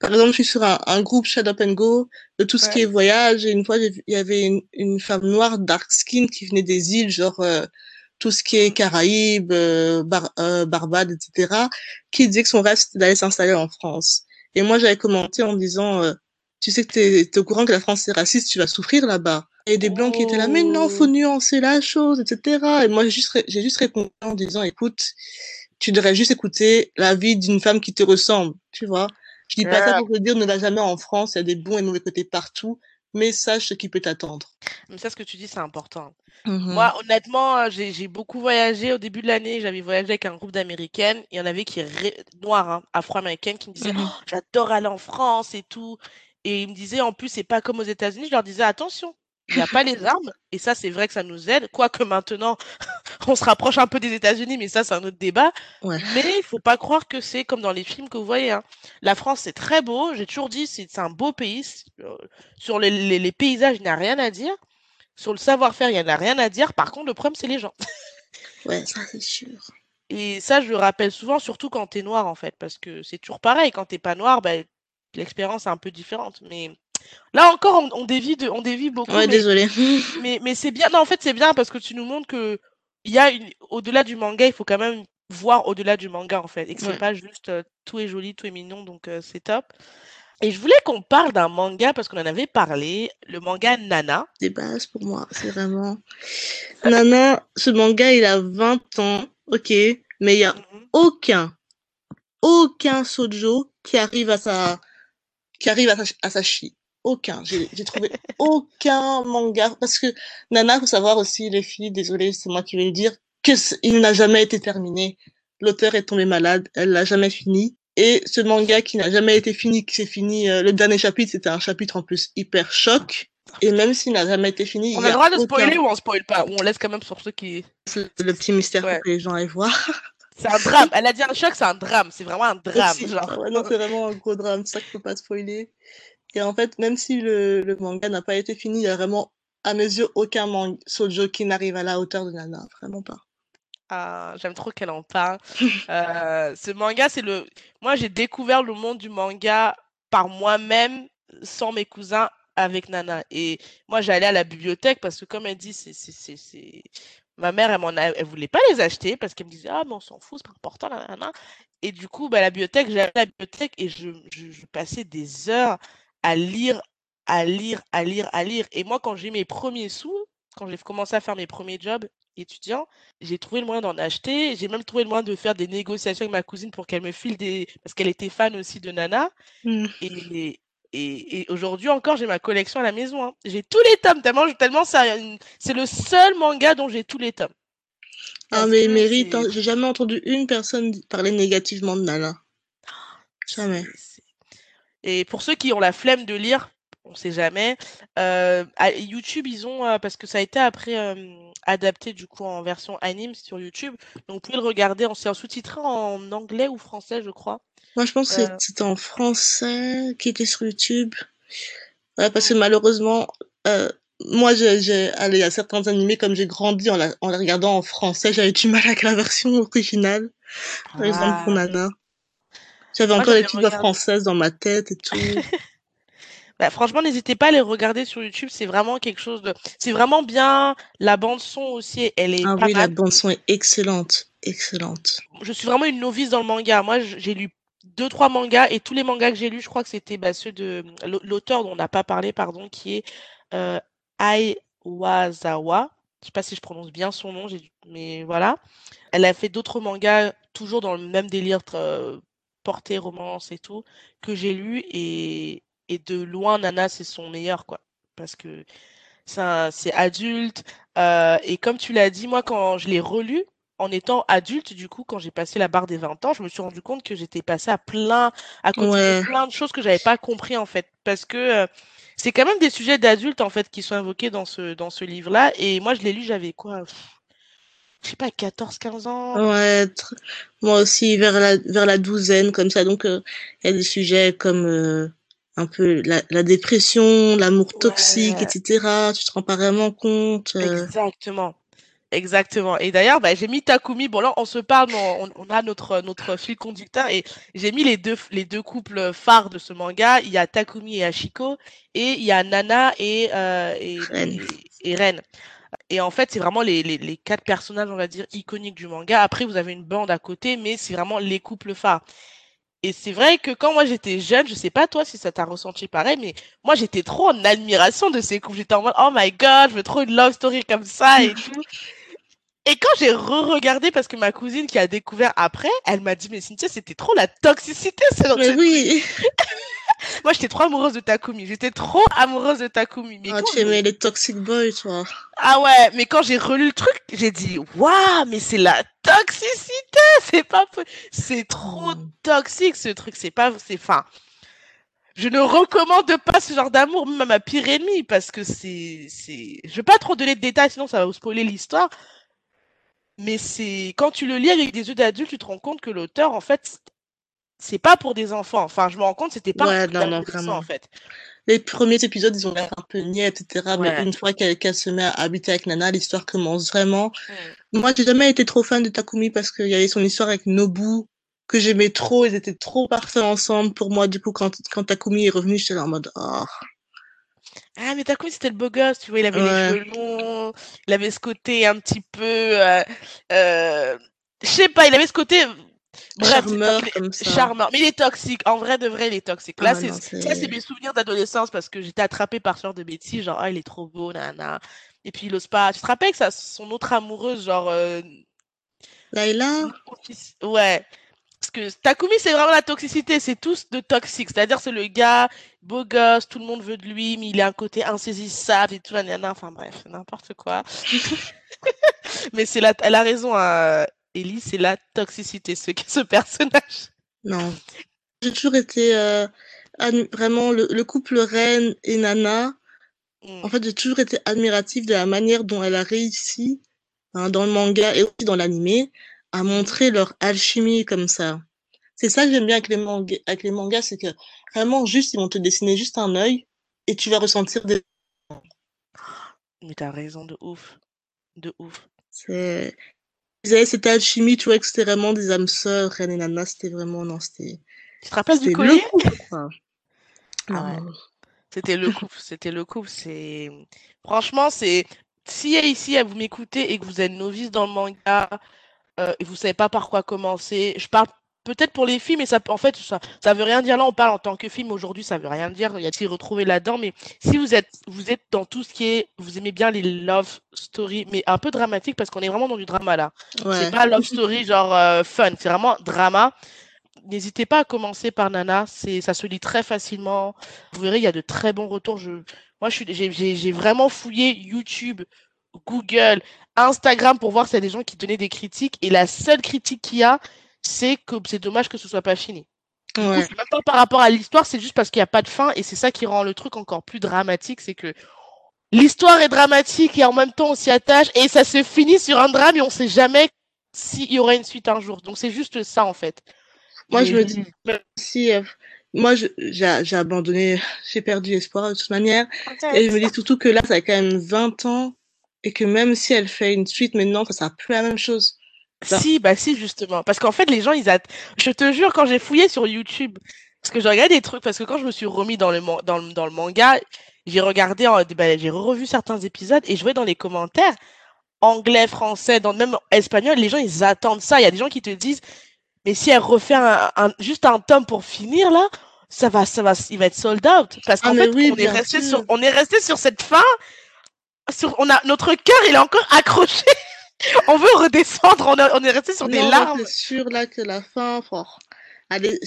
Par exemple, je suis sur un, un groupe Shut Up and Go de tout ce qui est voyage. Et une fois, il y avait une, une, femme noire, dark skin, qui venait des îles, genre, euh, tout ce qui est Caraïbes, euh, Bar euh, Barbade, etc., qui disait que son rêve, c'était d'aller s'installer en France. Et moi, j'avais commenté en disant, tu sais que t'es es au courant que la France est raciste, tu vas souffrir là-bas. Et des blancs qui étaient là, mais non, faut nuancer la chose, etc. Et moi, j'ai juste, j'ai juste répondu en disant, écoute, tu devrais juste écouter la vie d'une femme qui te ressemble, tu vois. Je dis pas ça pour te dire ne va jamais en France, il y a des bons et mauvais côtés partout, mais sache ce qui peut t'attendre. Mais ça, ce que tu dis, c'est important. Mmh Moi, honnêtement, euh, j'ai beaucoup voyagé au début de l'année. J'avais voyagé avec un groupe d'Américaines. Il y en avait qui noires, hein, afro-américaines, qui me disaient mmh oh, J'adore aller en France et tout. Et ils me disaient En plus, c'est pas comme aux États-Unis. Je leur disais Attention, il n'y a pas les armes. Et ça, c'est vrai que ça nous aide. Quoique maintenant, on se rapproche un peu des États-Unis, mais ça, c'est un autre débat. Mais il faut pas croire que c'est comme dans les films que vous voyez. Hein. La France, c'est très beau. J'ai toujours dit, c'est un beau pays. Euh, sur les, les, paysages, il n'y a rien à dire. Sur le savoir-faire, il n'y en a rien à dire. Par contre, le problème, c'est les gens. ouais, ça, c'est sûr. Et ça, je le rappelle souvent, surtout quand tu es noir, en fait. Parce que c'est toujours pareil. Quand tu pas noir, bah, l'expérience est un peu différente. Mais Là encore, on, dévie, de, on dévie beaucoup. Ouais, désolé. Mais, mais c'est bien. Non, en fait, c'est bien parce que tu nous montres que il y a une, au-delà du manga, il faut quand même voir au-delà du manga en fait, et que c'est pas juste euh, tout est joli, tout est mignon, donc euh, c'est top. Et je voulais qu'on parle d'un manga parce qu'on en avait parlé, le manga Nana. Des bases pour moi, c'est vraiment. Nana, ce manga, il a 20 ans, ok, mais il y a mhm. aucun, aucun sojo qui arrive à sa, qui arrive à sa, à sa chi. Aucun. J'ai trouvé aucun manga parce que Nana, faut savoir aussi les filles, désolé, c'est moi qui vais le dire, que il n'a jamais été terminé. L'auteur est tombé malade, elle l'a jamais fini. Et ce manga qui n'a jamais été fini, qui s'est fini, euh, le dernier chapitre, c'était un chapitre en plus hyper choc. Et même s'il n'a jamais été fini. On a, le droit de spoiler ou on spoil pas? Ou on laisse quand même sur ceux qui. Le petit mystère pour que les gens aillent voir. C'est un drame. Elle a dit un choc, c'est un drame. C'est vraiment un drame. Genre. non, c'est vraiment un gros drame. C'est ça qu'il faut pas spoiler. Et en fait, même si le, le manga n'a pas été fini, il y a vraiment, à mes yeux, aucun manga sojo qui n'arrive à la hauteur de Nana. Vraiment pas. Ah, j'aime trop qu'elle en parle. Euh, ce manga, c'est le. Moi, j'ai découvert le monde du manga par moi-même, sans mes cousins, avec Nana. Et moi, j'allais à la bibliothèque parce que, comme elle dit, c'est, ma mère, elle, ne elle voulait pas les acheter parce qu'elle me disait Ah, mais on s'en fout, c'est pas important, Nana. Et du coup, bah, la bibliothèque, j'allais à la bibliothèque et je, je passais des heures à lire, à lire, à lire, à lire. Et moi, quand j'ai mes premiers sous, quand j'ai commencé à faire mes premiers jobs étudiants, j'ai trouvé le moyen d'en acheter. J'ai même trouvé le moyen de faire des négociations avec ma cousine pour qu'elle me file des. Parce qu'elle était fan aussi de Nana. Mmh. Et, et, aujourd'hui encore, j'ai ma collection à la maison. Hein. J'ai tous les tomes, tellement, tellement c'est le seul manga dont j'ai tous les tomes. ah, mais il mérite. Hein. J'ai jamais entendu une personne parler négativement de Nana. Jamais. Et pour ceux qui ont la flemme de lire, on sait jamais. Euh, YouTube, ils ont, euh, parce que ça a été après adapté du coup en version anime sur YouTube. Donc vous pouvez le regarder, c'est sous-titré en anglais ou français, je crois. Moi, je pense que euh. c'était en français qui était sur YouTube. parce que malheureusement, moi, j'ai, allez, il y a certains animés, comme j'ai grandi en, la, en les regardant en français, j'avais du mal avec la version originale. Par exemple, pour ah. Nana. J'avais encore les petites voix françaises dans ma tête et tout. Bah, franchement, n'hésitez pas à les regarder sur YouTube. C'est vraiment quelque chose de. C'est vraiment bien. La bande son aussi, elle est. Ah oui, la bande son est excellente, excellente. Je suis vraiment une novice dans le manga. Moi, j'ai lu deux trois mangas et tous les mangas que j'ai lus, je crois que c'était bah, ceux de l'auteur dont on n'a pas parlé, pardon, qui est euh, Ai Wazawa. Je sais pas si je prononce bien son nom, mais voilà. Elle a fait d'autres mangas toujours dans le même délire euh, porté romance et tout que j'ai lu et et de loin, Nana, c'est son meilleur, quoi. Parce que c'est adulte. Euh, et comme tu l'as dit, moi, quand je l'ai relu, en étant adulte, du coup, quand j'ai passé la barre des 20 ans, je me suis rendu compte que j'étais passée à plein, à côté plein de choses que j'avais pas compris, en fait. Parce que euh, c'est quand même des sujets d'adultes, en fait, qui sont invoqués dans ce, dans ce livre-là. Et moi, je l'ai lu, j'avais quoi je sais pas, 14, 15 ans? Ouais, moi aussi, vers la, vers la douzaine, comme ça. Donc, euh, il y a des sujets comme un peu la, la dépression, l'amour toxique, etc. Tu te rends pas vraiment compte. Euh. Exactement. Exactement. Et d'ailleurs, bah, j'ai mis Takumi. Bon, là, on se parle, on, on, a notre, notre fil conducteur et j'ai mis les deux, les deux couples phares de ce manga. Il y a Takumi et Ashiko et il y a Nana et, euh, et, Ren. Et, Ren. Et en fait, c'est vraiment les, les, les, quatre personnages, on va dire, iconiques du manga. Après, vous avez une bande à côté, mais c'est vraiment les couples phares. Et c'est vrai que quand moi j'étais jeune, je sais pas toi si ça t'a ressenti pareil, mais moi j'étais trop en admiration de ces couples. J'étais en mode oh my god, je veux trop une love story comme ça et tout. Et quand j'ai re-regardé, parce que ma cousine qui a découvert après, elle m'a dit mais Cynthia c'était trop la toxicité. Mais oui. Moi, j'étais trop amoureuse de Takumi. J'étais trop amoureuse de Takumi. Mais ah, tu aimais les Toxic Boys, toi. Ah ouais, mais quand j'ai relu le truc, j'ai dit, waouh, mais c'est la toxicité. C'est pas, c'est trop hmm. toxique, ce truc. C'est pas, c'est, fin. Je ne recommande pas ce genre d'amour, même à ma pire ennemie, parce que c'est, c'est, je vais pas trop donner de détails, sinon ça va vous spoiler l'histoire. Mais c'est, quand tu le lis avec des yeux d'adulte, tu te rends compte que l'auteur, en fait, c'est pas pour des enfants. Enfin, je me rends compte, c'était pas ouais, pour non, non, en fait. Les premiers épisodes, ils ont l'air un peu niais, etc. Mais une fois qu'elle se met à habiter avec Nana, l'histoire commence vraiment. Mm. Moi, j'ai jamais été trop fan de Takumi parce qu'il y avait son histoire avec Nobu que j'aimais trop. Ils étaient trop parfaits ensemble pour moi. Du coup, quand, quand Takumi est revenu, j'étais en mode, oh. Ah, mais Takumi, c'était le beau gosse, tu vois, il avait les cheveux longs, il avait ce côté un petit peu, euh, euh, je sais pas, il avait ce côté, Bref, charmeur comme ça. Charmeur. Mais il est toxique. En vrai, de vrai, il est toxique. Là, ah, c'est ça, c'est mes souvenirs d'adolescence parce que j'étais attrapée par ce genre de bêtises. Genre, ah, il est trop beau, nana. Et puis, il ose pas. Tu te rappelles que ça, son autre amoureuse, genre. Euh... Laila Ouais. Parce que Takumi, c'est vraiment la toxicité. C'est tous de toxiques. C'est-à-dire, c'est le gars, beau gosse, tout le monde veut de lui, mais il a un côté insaisissable et tout. Nana. Enfin, bref, n'importe quoi. mais c'est la... elle a raison. Hein. Ellie, c'est la toxicité, ce, ce personnage. Non. J'ai toujours été euh, vraiment le, couple Reine et Nana. Mm. En fait, j'ai toujours été admirative de la manière dont elle a réussi, hein, dans le manga et aussi dans l'animé, à montrer leur alchimie comme ça. C'est ça que j'aime bien avec les, mangas, avec les mangas, c'est que vraiment, juste, ils vont te dessiner juste un œil et tu vas ressentir des. Mais t'as raison, de ouf. De ouf. C'est ils avaient cette alchimie, tu vois, que c'était vraiment des âmes sœurs, Ren et Nana, c'était vraiment, non, c'était... Tu te rappelles du collier? ah ouais. C'était le couple, c'était le couple, c'est... Franchement, c'est... Si ici, vous m'écoutez et que vous êtes novice dans le manga, euh, et vous savez pas par quoi commencer, je parle peut-être pour les filles, mais ça, en fait, ça, ça veut rien dire. Là, on parle en tant que film. Aujourd'hui, ça veut rien dire. Il y a s'y retrouver là-dedans? Mais si vous êtes, vous êtes dans tout ce qui est, vous aimez bien les love stories, mais un peu dramatique parce qu'on est vraiment dans du drama là. C'est pas love story genre euh, fun. C'est vraiment drama. N'hésitez pas à commencer par Nana. C'est, ça se lit très facilement. Vous verrez, il y a de très bons retours. Je, moi, je suis, j'ai vraiment fouillé YouTube, Google, Instagram pour voir s'il y a des gens qui donnaient des critiques. Et la seule critique qu'il y a, c'est que c'est dommage que ce soit pas fini. Ouais. même pas par rapport à l'histoire, c'est juste parce qu'il n'y a pas de fin et c'est ça qui rend le truc encore plus dramatique, c'est que l'histoire est dramatique et en même temps on s'y attache et ça se finit sur un drame et on sait jamais s'il y aura une suite un jour. Donc c'est juste ça en fait. Moi je me dis, si euh, moi j'ai abandonné, j'ai perdu espoir de toute manière et je me dis surtout que là ça a quand même 20 ans et que même si elle fait une suite maintenant, ça sera plus la même chose. Si, bah si, justement. Parce qu'en fait, les gens, ils attendent. Je te jure, quand j'ai fouillé sur YouTube, parce que je regardé des trucs, parce que quand je me suis remis dans le, dans dans le manga, j'ai regardé, bah, j'ai revu certains épisodes et je voyais dans les commentaires, anglais, français, dans, même espagnol, les gens, ils attendent ça. Il y a des gens qui te disent, mais si elle refait un, juste un tome pour finir, là, ça va, ça va, il va être sold out. Parce qu'en ah, fait, on, est resté sur, on est resté sur cette fin. Sur, on a, notre cœur, il est encore accroché on veut redescendre, on, est resté sur des larmes. C'est sûr là que la fin, fort. Allez,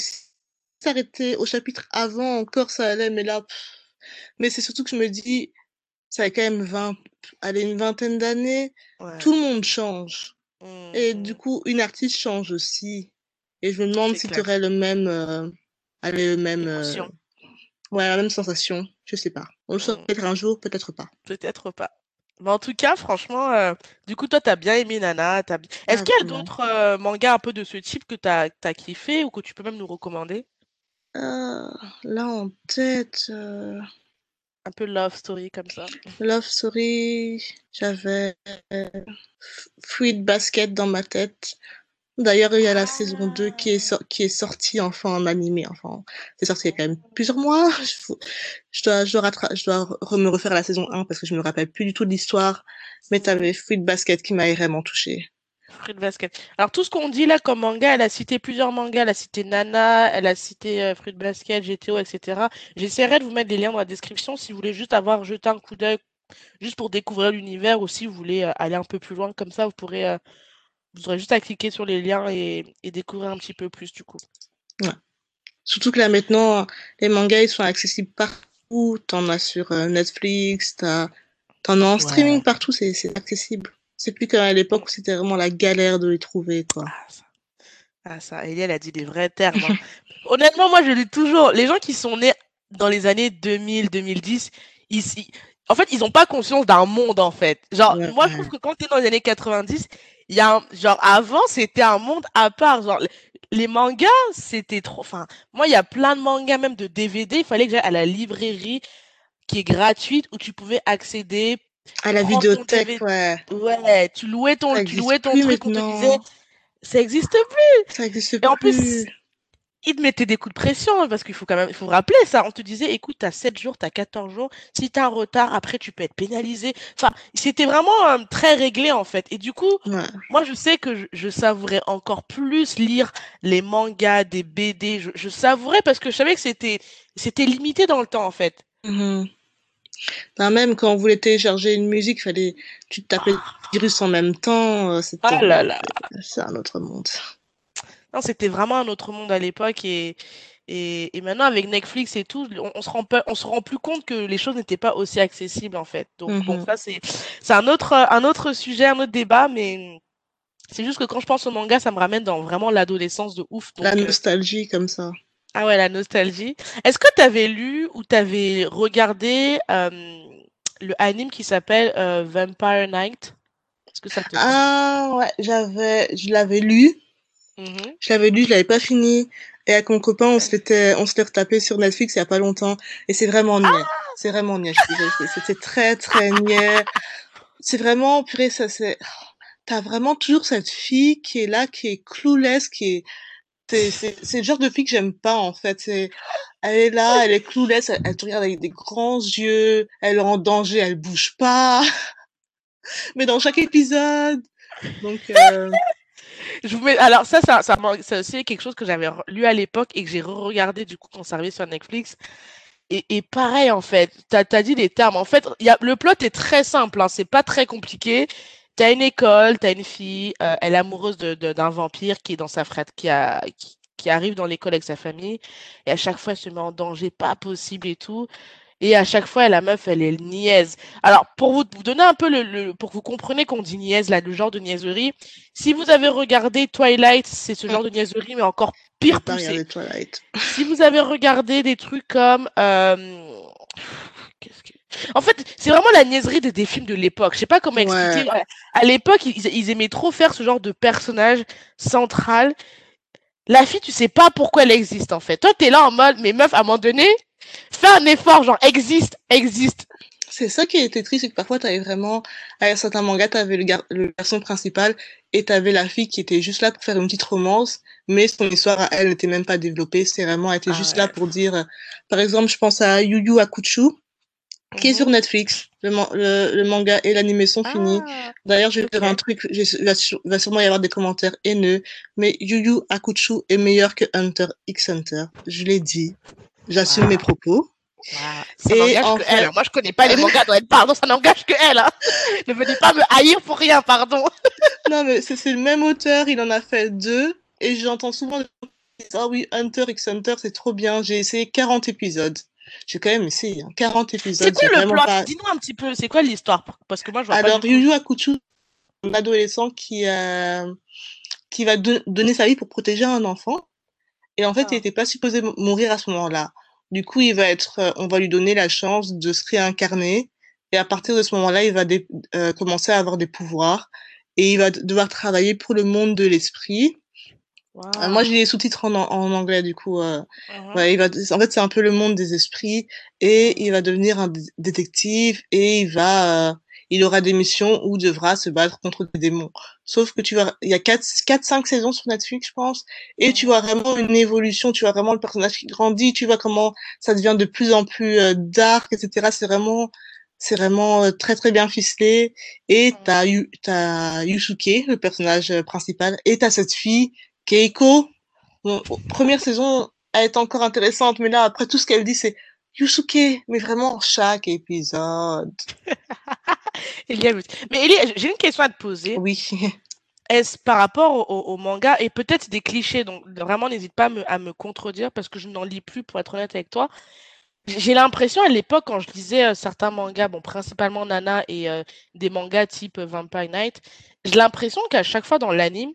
s'arrêter au chapitre avant encore ça allait, mais là, mais c'est surtout que je me dis, ça a quand même 20, allez, une vingtaine d'années, tout le monde change. Et du mmh. coup, une artiste change aussi. Et je me demande si tu aurais le même, euh, allez, le même, euh, ouais, la même sensation. Je sais pas. On le saura mmh. peut-être un jour, peut-être pas. Peut-être pas. Mais en tout cas, franchement, euh, du coup, toi, t'as bien aimé Nana. Est-ce ah, qu'il y a d'autres euh, mangas un peu de ce type que t'as as kiffé ou que tu peux même nous recommander? Euh, Là, en tête. Un peu love story comme ça. Love story, j'avais Fruit Basket dans ma tête. D'ailleurs, il y a la saison 2 qui est, sortie enfin en animé. Enfin, c'est sorti il y a quand même plusieurs mois. Je dois me refaire la saison 1 parce que je me rappelle plus du tout de l'histoire. Mais t'avais Fruit Basket qui m'a vraiment touché. Fruit Basket. Alors, tout ce qu'on dit là comme manga, elle a cité plusieurs mangas. Elle a cité Nana, elle a cité euh, Fruit Basket, GTO, etc. J'essaierai de vous mettre des liens dans la description si vous voulez juste avoir jeté un coup d'œil, juste pour découvrir l'univers ou si vous voulez euh, aller un peu plus loin. Comme ça, vous pourrez. Euh, vous aurez juste à cliquer sur les liens et, découvrir un petit peu plus du coup. Ouais. Surtout que là maintenant, les mangas ils sont accessibles partout. T'en as sur euh, Netflix, t'en as en streaming partout, c'est accessible. C'est plus qu'à l'époque où c'était vraiment la galère de les trouver. Quoi. Ah, ça. Ah, ça. Elie, elle a dit des vrais termes. Hein. Honnêtement, moi, je dis toujours, les gens qui sont nés dans les années 2000, 2010, ici, en fait, ils n'ont pas conscience d'un monde, en fait. Genre, moi, je trouve que quand tu es dans les années 90, il y a genre avant c'était un monde à part genre les mangas c'était trop enfin moi il y a plein de mangas même de DVD il fallait que j'aille à la librairie qui est gratuite où tu pouvais accéder à la vidéothèque ouais. Ouais tu louais ton tu louais ton truc on te disait ça existe plus. Ça existe plus en plus il te mettait des coups de pression hein, parce qu'il faut quand même, il faut rappeler ça. On te disait, écoute, t'as 7 jours, t'as 14 jours. Si t'as un retard, après, tu peux être pénalisé. Enfin, c'était vraiment euh, très réglé, en fait. Et du coup, moi, je sais que je, savourais encore plus lire les mangas, des BD. Je, savourais parce que je savais que c'était, c'était limité dans le temps, en fait. Mmh même quand on voulait télécharger une musique, fallait, tu tapais ah. le virus en même temps. Euh, c'était, ah là là. C'est un autre monde. Non, c'était vraiment un autre monde à l'époque et, et, et, maintenant avec Netflix et tout, on, se rend pas, on se rend plus compte que les choses n'étaient pas aussi accessibles en fait. Donc bon, mmh ça c'est c'est un autre un autre sujet, un autre débat, mais c'est juste que quand je pense au manga, ça me ramène dans vraiment l'adolescence de ouf. la euh, nostalgie comme ça. Ah ouais, la nostalgie. Est-ce que tu avais lu ou tu avais regardé euh, le anime qui s'appelle euh, Vampire Night? Est-ce que ça te Ah ouais, j'avais je l'avais lu. Mmh je l'avais lu, je l'avais pas fini. Et avec mon copain, on se l'était, on se l'est retapé sur Netflix il y a pas longtemps. Et c'est vraiment niais. Ah c'est vraiment niais. C'était très, très niais. C'est vraiment, purée, ça c'est, t'as vraiment toujours cette fille qui est là, qui est clueless, qui est, c'est, c'est, le genre de fille que j'aime pas, en fait. C'est, elle est là, elle est clueless, elle, te regarde avec des grands yeux, elle est en danger, elle bouge pas. Mais dans chaque épisode. Donc, euh, Alors ça, ça, quelque chose que j'avais lu à l'époque et que j'ai re-regardé du coup conservé sur Netflix. Et, pareil en fait, t'as as dit les termes. En fait, le plot est très simple, hein, c'est pas très compliqué. T'as une école, t'as une fille, euh, elle est amoureuse d'un vampire qui est dans sa qui, qui arrive dans l'école avec sa famille et à chaque fois elle se met en danger, pas possible et tout. Et à chaque fois, la meuf, elle est niaise. Alors, pour vous, donner un peu le, pour que vous compreniez qu'on dit niaise, là, le genre de niaiserie, si vous avez regardé Twilight, c'est ce genre de niaiserie, mais encore pire poussé. Si vous avez regardé des trucs comme, euh... En fait, c'est vraiment la niaiserie des, des films de l'époque. Je sais pas comment expliquer. À l'époque, ils, ils, aimaient trop faire ce genre de personnage central. La fille, tu sais pas pourquoi elle existe, en fait. Toi, t'es là en mode, mais meuf, à un moment donné, Fais un effort, genre, existe, existe. C'est ça qui était triste, c'est que parfois, t'avais vraiment, à certains mangas, t'avais le, gar le garçon principal et t'avais la fille qui était juste là pour faire une petite romance, mais son histoire à elle n'était même pas développée. C'est vraiment, elle était ah juste là pour dire, par exemple, je pense à Yu Yu Hakusho, qui est sur mhm. Netflix. Le, le, manga et l'anime sont finis. Ah, D'ailleurs, je vais faire un truc, il va, sûrement y avoir des commentaires haineux, mais Yu Yu Hakusho est meilleur que Hunter x Hunter. Je l'ai dit. J'assume mes propos. Ça n'engage que elle. Moi, je connais pas les mangas, donc pardon, ça n'engage que elle. Hein. Ne venez pas me haïr pour rien, pardon. non, mais c'est le même auteur, il en a fait deux, et j'entends souvent ah oui, Hunter x Hunter, c'est trop bien. J'ai essayé 40 épisodes. J'ai quand même essayé, 40 hein. épisodes. C'est quoi le plot? Dis-nous un petit peu, c'est quoi l'histoire? Parce que moi, je vois Alors, Yu Yu Hakusho, un adolescent qui, euh, qui va donner sa vie pour protéger un enfant. Et en fait, il n'était pas supposé mourir à ce moment-là. Du coup, il va être, euh, on va lui donner la chance de se réincarner. Et à partir de ce moment-là, il va euh, commencer à avoir des pouvoirs. Et il va devoir travailler pour le monde de l'esprit. Euh, moi, j'ai les sous-titres en, en, anglais, du coup. Uh-huh. ouais, il va, en fait, c'est un peu le monde des esprits. Et il va devenir un détective. Et il va il aura des missions où devra se battre contre des démons. Sauf que tu vois, il y a 4, 4 5 saisons sur Netflix, je pense, et tu vois vraiment une évolution, tu vois vraiment le personnage qui grandit, tu vois comment ça devient de plus en plus euh, dark, etc. C'est vraiment, c'est vraiment euh, très très bien ficelé. Et t'as as Yusuke, le personnage euh, principal, et t'as cette fille, Keiko. Bon, première saison, elle est encore intéressante, mais là, après tout ce qu'elle dit, c'est Yusuke, mais vraiment chaque épisode. Mais Elie, j'ai une question à te poser. Oui. Est-ce par rapport au, manga et peut-être des clichés, donc vraiment n'hésite pas à me, contredire parce que je n'en lis plus pour être honnête avec toi. J'ai l'impression à l'époque quand je lisais euh, certains mangas, bon principalement Nana et euh, des mangas type Vampire Night, j'ai l'impression qu'à chaque fois dans l'anime,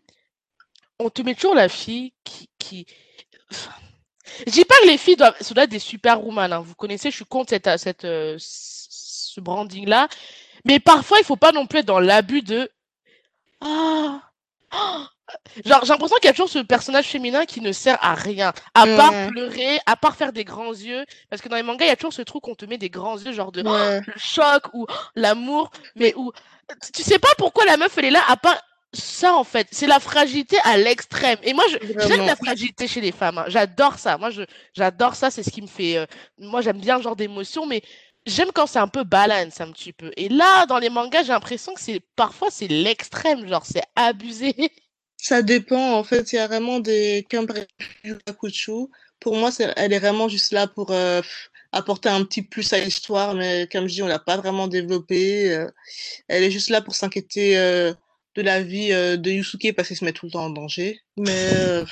on te met toujours la fille qui, qui... Je dis pas que les filles doivent, doivent être des super woman. Hein. Vous connaissez, je suis contre cette, cette, euh, ce branding là, mais parfois, il faut pas non plus être dans l'abus de ah, Genre, j'ai l'impression qu'il y a toujours ce personnage féminin qui ne sert à rien, à part pleurer, à part faire des grands yeux. Parce que dans les mangas, il y a toujours ce truc qu'on te met des grands yeux, genre de le choc ou l'amour, mais où tu sais pas pourquoi la meuf elle est là, à part ça en fait, c'est la fragilité à l'extrême. Et moi, j'aime la fragilité chez les femmes. Hein. J'adore ça. Moi, j'adore ça. C'est ce qui me fait. Euh, moi, j'aime bien ce genre d'émotion, mais j'aime quand c'est un peu balance un petit peu. Et là, dans les mangas, j'ai l'impression que c'est parfois c'est l'extrême, genre c'est abusé. Ça dépend. En fait, il y a vraiment des comme Pour moi, elle est vraiment juste là pour euh, apporter un petit plus à l'histoire, mais comme je dis, on l'a pas vraiment développée. Euh. elle est juste là pour s'inquiéter de la vie euh, de Yusuke parce qu'il se met tout le temps en danger. Mais euh,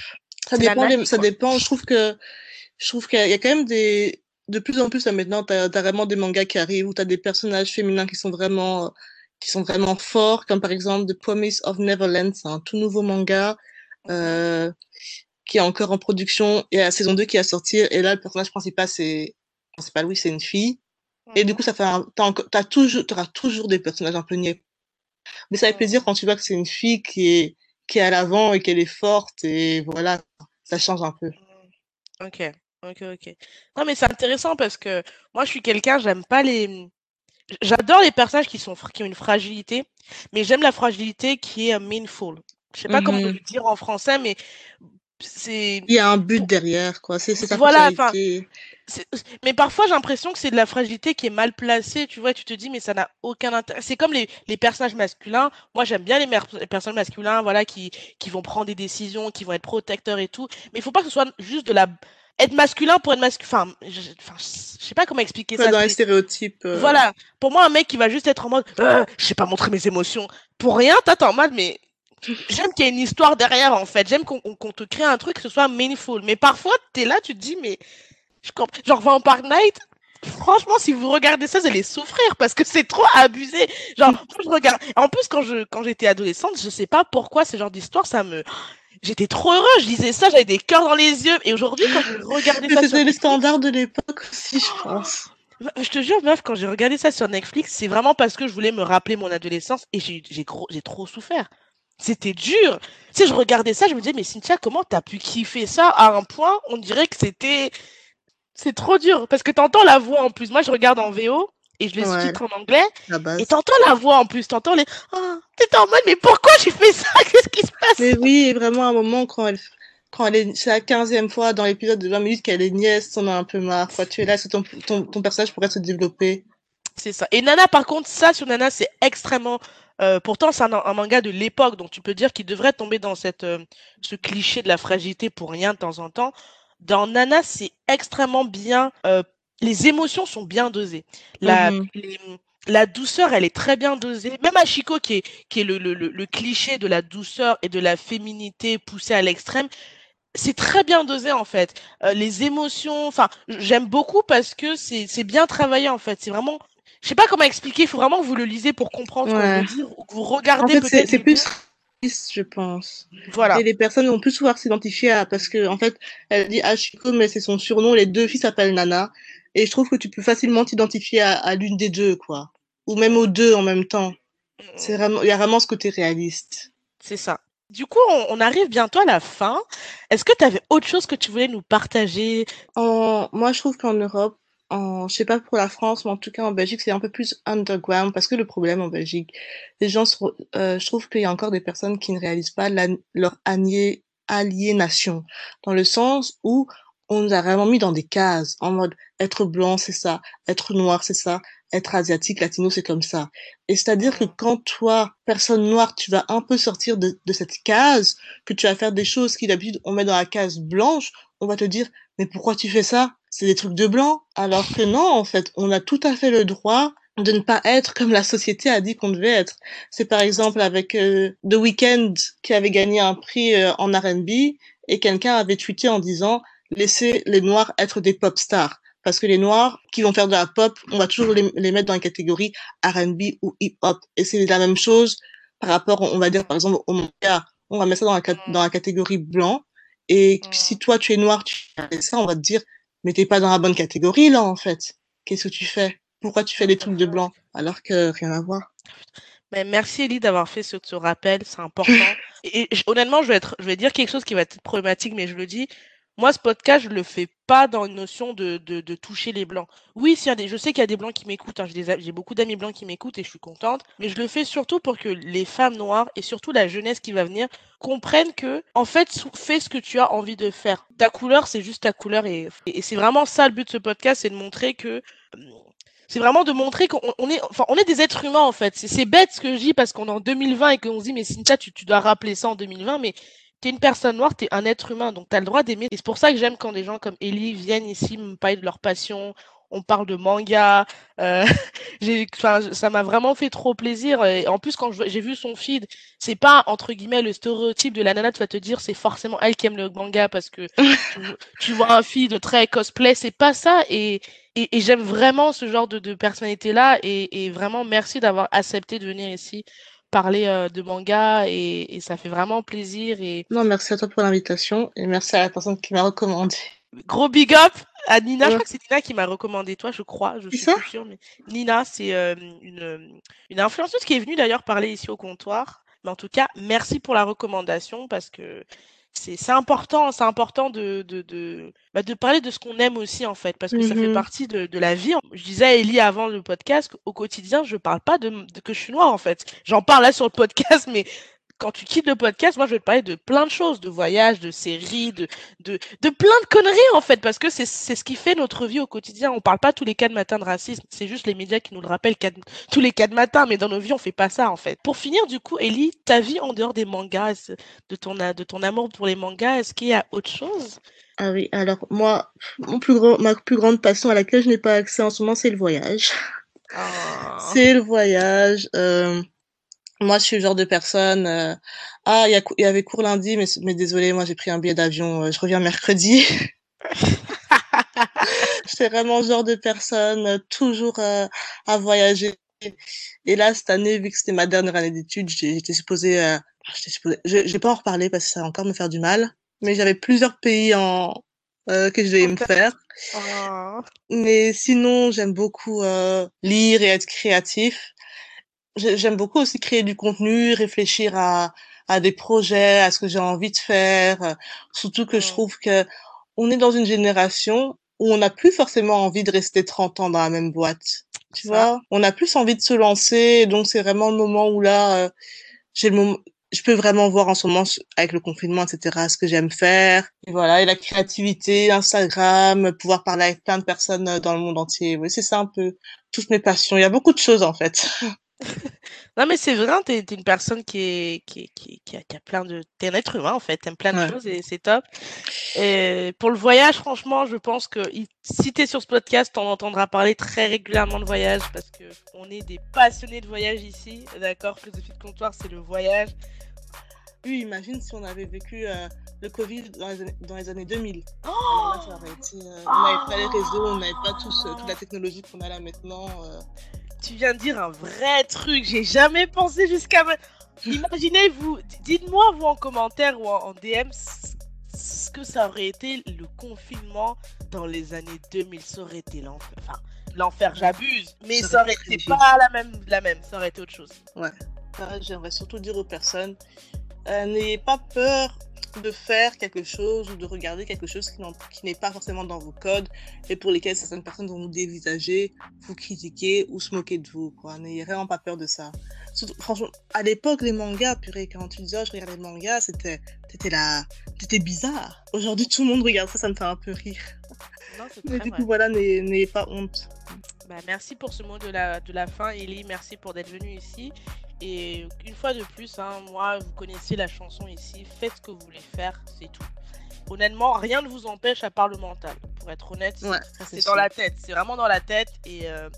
ça dépend. ça dépend. Je trouve que je trouve qu'il y, a quand même des de plus en plus là maintenant t'as as vraiment des mangas qui arrivent où t'as des personnages féminins qui sont vraiment qui sont vraiment forts comme par exemple The Promise of Neverland c'est un tout nouveau manga euh, qui est encore en production et la saison 2 qui va sortir et là le personnage principal c'est principal oui c'est une fille et du coup ça fait t'as t'as toujours t'auras toujours des personnages un peu niais mais ça fait plaisir quand tu vois que c'est une fille qui est, qui est à l'avant et qu'elle est forte et voilà, ça change un peu. Ok, ok, ok. Non, mais c'est intéressant parce que moi, je suis quelqu'un, j'aime pas les. J'adore les personnages qui, sont, qui ont une fragilité, mais j'aime la fragilité qui est meaningful. Je sais pas comment le mm-hmm. dire en français, mais c'est. Il y a un but derrière, quoi. C'est ta voilà. Mais parfois, j'ai l'impression que c'est de la fragilité qui est mal placée, tu vois, tu te dis, mais ça n'a aucun intérêt. C'est comme les, les, personnages masculins. Moi, j'aime bien les, les, personnages masculins, voilà, qui, qui vont prendre des décisions, qui vont être protecteurs et tout. Mais il faut pas que ce soit juste de la, être masculin pour être masculin. Enfin, je, enfin, je sais pas comment expliquer ça. Dans les stéréotypes. Euh. Voilà. Pour moi, un mec qui va juste être en mode, euh, je sais pas montrer mes émotions. Pour rien, t'attends mal, mais j'aime qu'il y ait une histoire derrière, en fait. J'aime qu'on te crée un truc, que ce soit meaningful. Mais parfois, t'es là, tu te dis, mais je Genre, Vampire Night, franchement, si vous regardez ça, vous allez souffrir parce que c'est trop abusé. Genre, je regarde. En plus, quand je, quand j'étais adolescente, je sais pas pourquoi ce genre d'histoire, ça me, j'étais trop heureuse. Je disais ça, j'avais des cœurs dans les yeux. Et aujourd'hui, quand je regardais ça. C'était les standards de l'époque aussi, je pense. Je te jure, meuf, quand j'ai regardé ça sur Netflix, c'est vraiment parce que je voulais me rappeler mon adolescence et j'ai trop souffert. C'était dur. Tu sais, je regardais ça, je me disais, mais Cynthia, comment t'as pu kiffer ça à un point, on dirait que c'était, c'est trop dur parce que t'entends la voix en plus. Moi, je regarde en VO et je les ouais. titre en anglais. Et t'entends la voix en plus. T'entends les. Oh, t'es en mode, mais pourquoi j'ai fait ça? Qu'est-ce qui se passe? Mais oui, vraiment, à un moment, quand elle. Quand elle est, c'est la quinzième fois dans l'épisode de 20 minutes qu'elle est nièce, on a un peu marre. Quoi. Tu es là, c'est ton, ton, ton personnage pourrait se développer. C'est ça. Et Nana, par contre, ça sur Nana, c'est extrêmement. Euh, pourtant, c'est un, un, manga de l'époque, donc tu peux dire qu'il devrait tomber dans cette, euh, ce cliché de la fragilité pour rien de temps en temps. Dans Nana, c'est extrêmement bien. Euh, les émotions sont bien dosées. La, mmh la douceur, elle est très bien dosée. Même Ashiko, qui est, qui est le, le, le, cliché de la douceur et de la féminité poussée à l'extrême, c'est très bien dosé en fait. Euh, les émotions, enfin, j'aime beaucoup parce que c'est bien travaillé en fait. C'est vraiment, je sais pas comment expliquer. Il faut vraiment que vous le lisez pour comprendre ce qu'on veut dire, que vous regardez. En fait, c'est plus je pense. Voilà. Et les personnes vont plus pouvoir s'identifier à, parce que, en fait, elle dit Ashiko, mais c'est son surnom, les deux filles s'appellent Nana. Et je trouve que tu peux facilement t'identifier à, l'une des deux, quoi. Ou même aux deux en même temps. C'est vraiment, il y a vraiment ce côté réaliste. C'est ça. Du coup, on, arrive bientôt à la fin. Est-ce que tu avais autre chose que tu voulais nous partager? En... Moi, je trouve qu'en Europe, en, je sais pas pour la France, mais en tout cas en Belgique, c'est un peu plus underground parce que le problème en Belgique, les gens, euh, je trouve qu'il y a encore des personnes qui ne réalisent pas leur aliénation, dans le sens où on nous a vraiment mis dans des cases, en mode être blanc, c'est ça, être noir, c'est ça, être asiatique, latino, c'est comme ça. Et c'est-à-dire que quand toi, personne noire, tu vas un peu sortir de, de cette case, que tu vas faire des choses qui d'habitude on met dans la case blanche, on va te dire, mais pourquoi tu fais ça? C'est des trucs de blanc. Alors que non, en fait, on a tout à fait le droit de ne pas être comme la société a dit qu'on devait être. C'est par exemple avec euh, The Weeknd qui avait gagné un prix euh, en R&B et quelqu'un avait tweeté en disant laissez les noirs être des pop stars. Parce que les noirs qui vont faire de la pop, on va toujours les, les mettre dans la catégorie R&B ou hip hop et c'est la même chose par rapport on va dire par exemple au manga, on va mettre ça dans la, dans la catégorie blanc. Et si toi tu es noir, tu fais ça, on va te dire mais t'es pas dans la bonne catégorie là en fait. Qu'est-ce que tu fais? Pourquoi tu fais des trucs de blanc? Alors que rien à voir. Mais merci Elie d'avoir fait ce, ce rappel, c'est important. Et, honnêtement, je vais, être, je vais dire quelque chose qui va être problématique, mais je le dis. Moi, ce podcast, je le fais pas dans une notion de, de, toucher les blancs. Oui, a des, je sais qu'il y a des blancs qui m'écoutent, hein, j'ai beaucoup d'amis blancs qui m'écoutent et je suis contente, mais je le fais surtout pour que les femmes noires et surtout la jeunesse qui va venir comprennent que, en fait, fais ce que tu as envie de faire. Ta couleur, c'est juste ta couleur et, et c'est vraiment ça le but de ce podcast, c'est de montrer que c'est vraiment de montrer qu'on est, enfin, on est des êtres humains en fait. C'est bête ce que je dis parce qu'on est en 2020 et qu'on se dit mais Cynthia, tu dois rappeler ça en 2020, mais t'es une personne noire, t'es un être humain, donc t'as le droit d'aimer. Et c'est pour ça que j'aime quand des gens comme Ellie viennent ici me parler de leur passion. On parle de manga. Euh, ça m'a vraiment fait trop plaisir. Et en plus, quand j'ai vu son feed, c'est pas entre guillemets le stéréotype de la nana. Tu vas te dire c'est forcément elle qui aime le manga parce que tu, tu vois un feed très cosplay. C'est pas ça. Et et, j'aime vraiment ce genre de, de personnalité-là. Et, et, vraiment, merci d'avoir accepté de venir ici parler euh, de manga. Et, et, ça fait vraiment plaisir. Et... Non, merci à toi pour l'invitation. Et merci à la personne qui m'a recommandé. Gros big up à Nina. Je crois que c'est Nina qui m'a recommandé toi, je crois. Je suis plus sûre. Mais... Nina, c'est euh, une, une influenceuse qui est venue d'ailleurs parler ici au comptoir. Mais en tout cas, merci pour la recommandation parce que c'est important, c'est important de, de, de, bah, de parler de ce qu'on aime aussi, en fait, parce que ça fait mmh partie de, de la vie. Je disais à Ellie avant le podcast qu'au quotidien, je parle pas de, de, que je suis noire, en fait. J'en parle là sur le podcast, mais quand tu quittes le podcast, moi, je vais te parler de plein de choses, de voyages, de séries, de, de, de plein de conneries, en fait, parce que c'est ce qui fait notre vie au quotidien. On parle pas tous les quatre matins de racisme, c'est juste les médias qui nous le rappellent tous les quatre matins, mais dans nos vies, on fait pas ça, en fait. Pour finir, du coup, Ellie, ta vie en dehors des mangas, de ton, de ton amour pour les mangas, est-ce qu'il y a autre chose? Ah oui, alors moi, mon plus grand, ma plus grande passion à laquelle je n'ai pas accès en ce moment, c'est le voyage. Ah. C'est le voyage. Euh moi, je suis le genre de personne. Euh, ah, il y, y, avait cours lundi, mais, mais désolé, moi j'ai pris un billet d'avion. Euh, je reviens mercredi. J'étais vraiment le genre de personne euh, toujours à voyager. Et là, cette année, vu que c'était ma dernière année d'études, j'étais supposée, euh, supposée, je, je vais pas en reparler parce que ça va encore me faire du mal. Mais j'avais plusieurs pays en que je devais me faire. Oh. Mais sinon, j'aime beaucoup lire et être créatif j'aime beaucoup aussi créer du contenu, réfléchir à, à des projets, à ce que j'ai envie de faire. Euh, surtout que je trouve que on est dans une génération où on n'a plus forcément envie de rester 30 ans dans la même boîte. Tu vois, on a plus envie de se lancer. Donc c'est vraiment le moment où là, euh, j'ai le moment, je peux vraiment voir en ce moment avec le confinement, etc., ce que j'aime faire. Et voilà, et la créativité, Instagram, pouvoir parler avec plein de personnes euh, dans le monde entier. Oui, c'est ça un peu toutes mes passions. Il y a beaucoup de choses en fait. Non, mais c'est vrai, hein, t'es une personne qui est qui qui qui a qui a plein de t'es un être humain, en fait, tu plein de choses et c'est top. Et pour le voyage, franchement, je pense que si t'es sur ce podcast, on entendra parler très régulièrement de voyage parce que on est des passionnés de voyage ici, d'accord? Philosophie de comptoir, c'est le voyage. Oui, imagine si on avait vécu, euh, le covid dans les années dans les années 2000. Oh! on n'avait pas les réseaux, on n'avait pas tous, euh, toute la technologie qu'on a là maintenant, euh tu viens de dire un vrai truc. J'ai jamais pensé jusqu'à Imaginez-vous, dites-moi vous en commentaire ou en, DM ce que ça aurait été le confinement dans les années 2000. Ça aurait été l'enfer. Enfin, l'enfer, j'abuse, mais ça aurait été pas la même, la même. Ça aurait été autre chose. Ouais. J'aimerais surtout dire aux personnes, euh, n'ayez pas peur de faire quelque chose ou de regarder quelque chose qui, n'est pas forcément dans vos codes et pour lesquels certaines personnes vont vous dévisager, vous critiquer ou se moquer de vous. N'ayez vraiment pas peur de ça. franchement, à l'époque, les mangas, purée, quand tu disais oh, je regarde les mangas, c'était, c'était là, c'était bizarre. Aujourd'hui, tout le monde regarde ça, ça me fait un peu rire. Mais du coup, voilà, n'ayez pas honte. Bah, merci pour ce mot de la, de la fin, Ellie. Merci pour d'être venue ici. Et une fois de plus, hein, moi, vous connaissez la chanson ici, faites ce que vous voulez faire, c'est tout. Honnêtement, rien ne vous empêche à part le mental. Pour être honnête, c'est dans la tête. C'est vraiment dans la tête. Et, euh,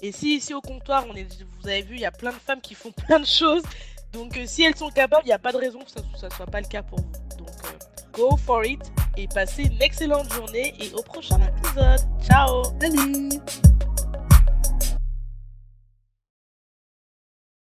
et si ici au comptoir, on est, vous avez vu, il y a plein de femmes qui font plein de choses. Donc euh, si elles sont capables, il n'y a pas de raison que ça ne soit pas le cas pour vous. Donc euh, go for it et passez une excellente journée et au prochain épisode. Ciao Salut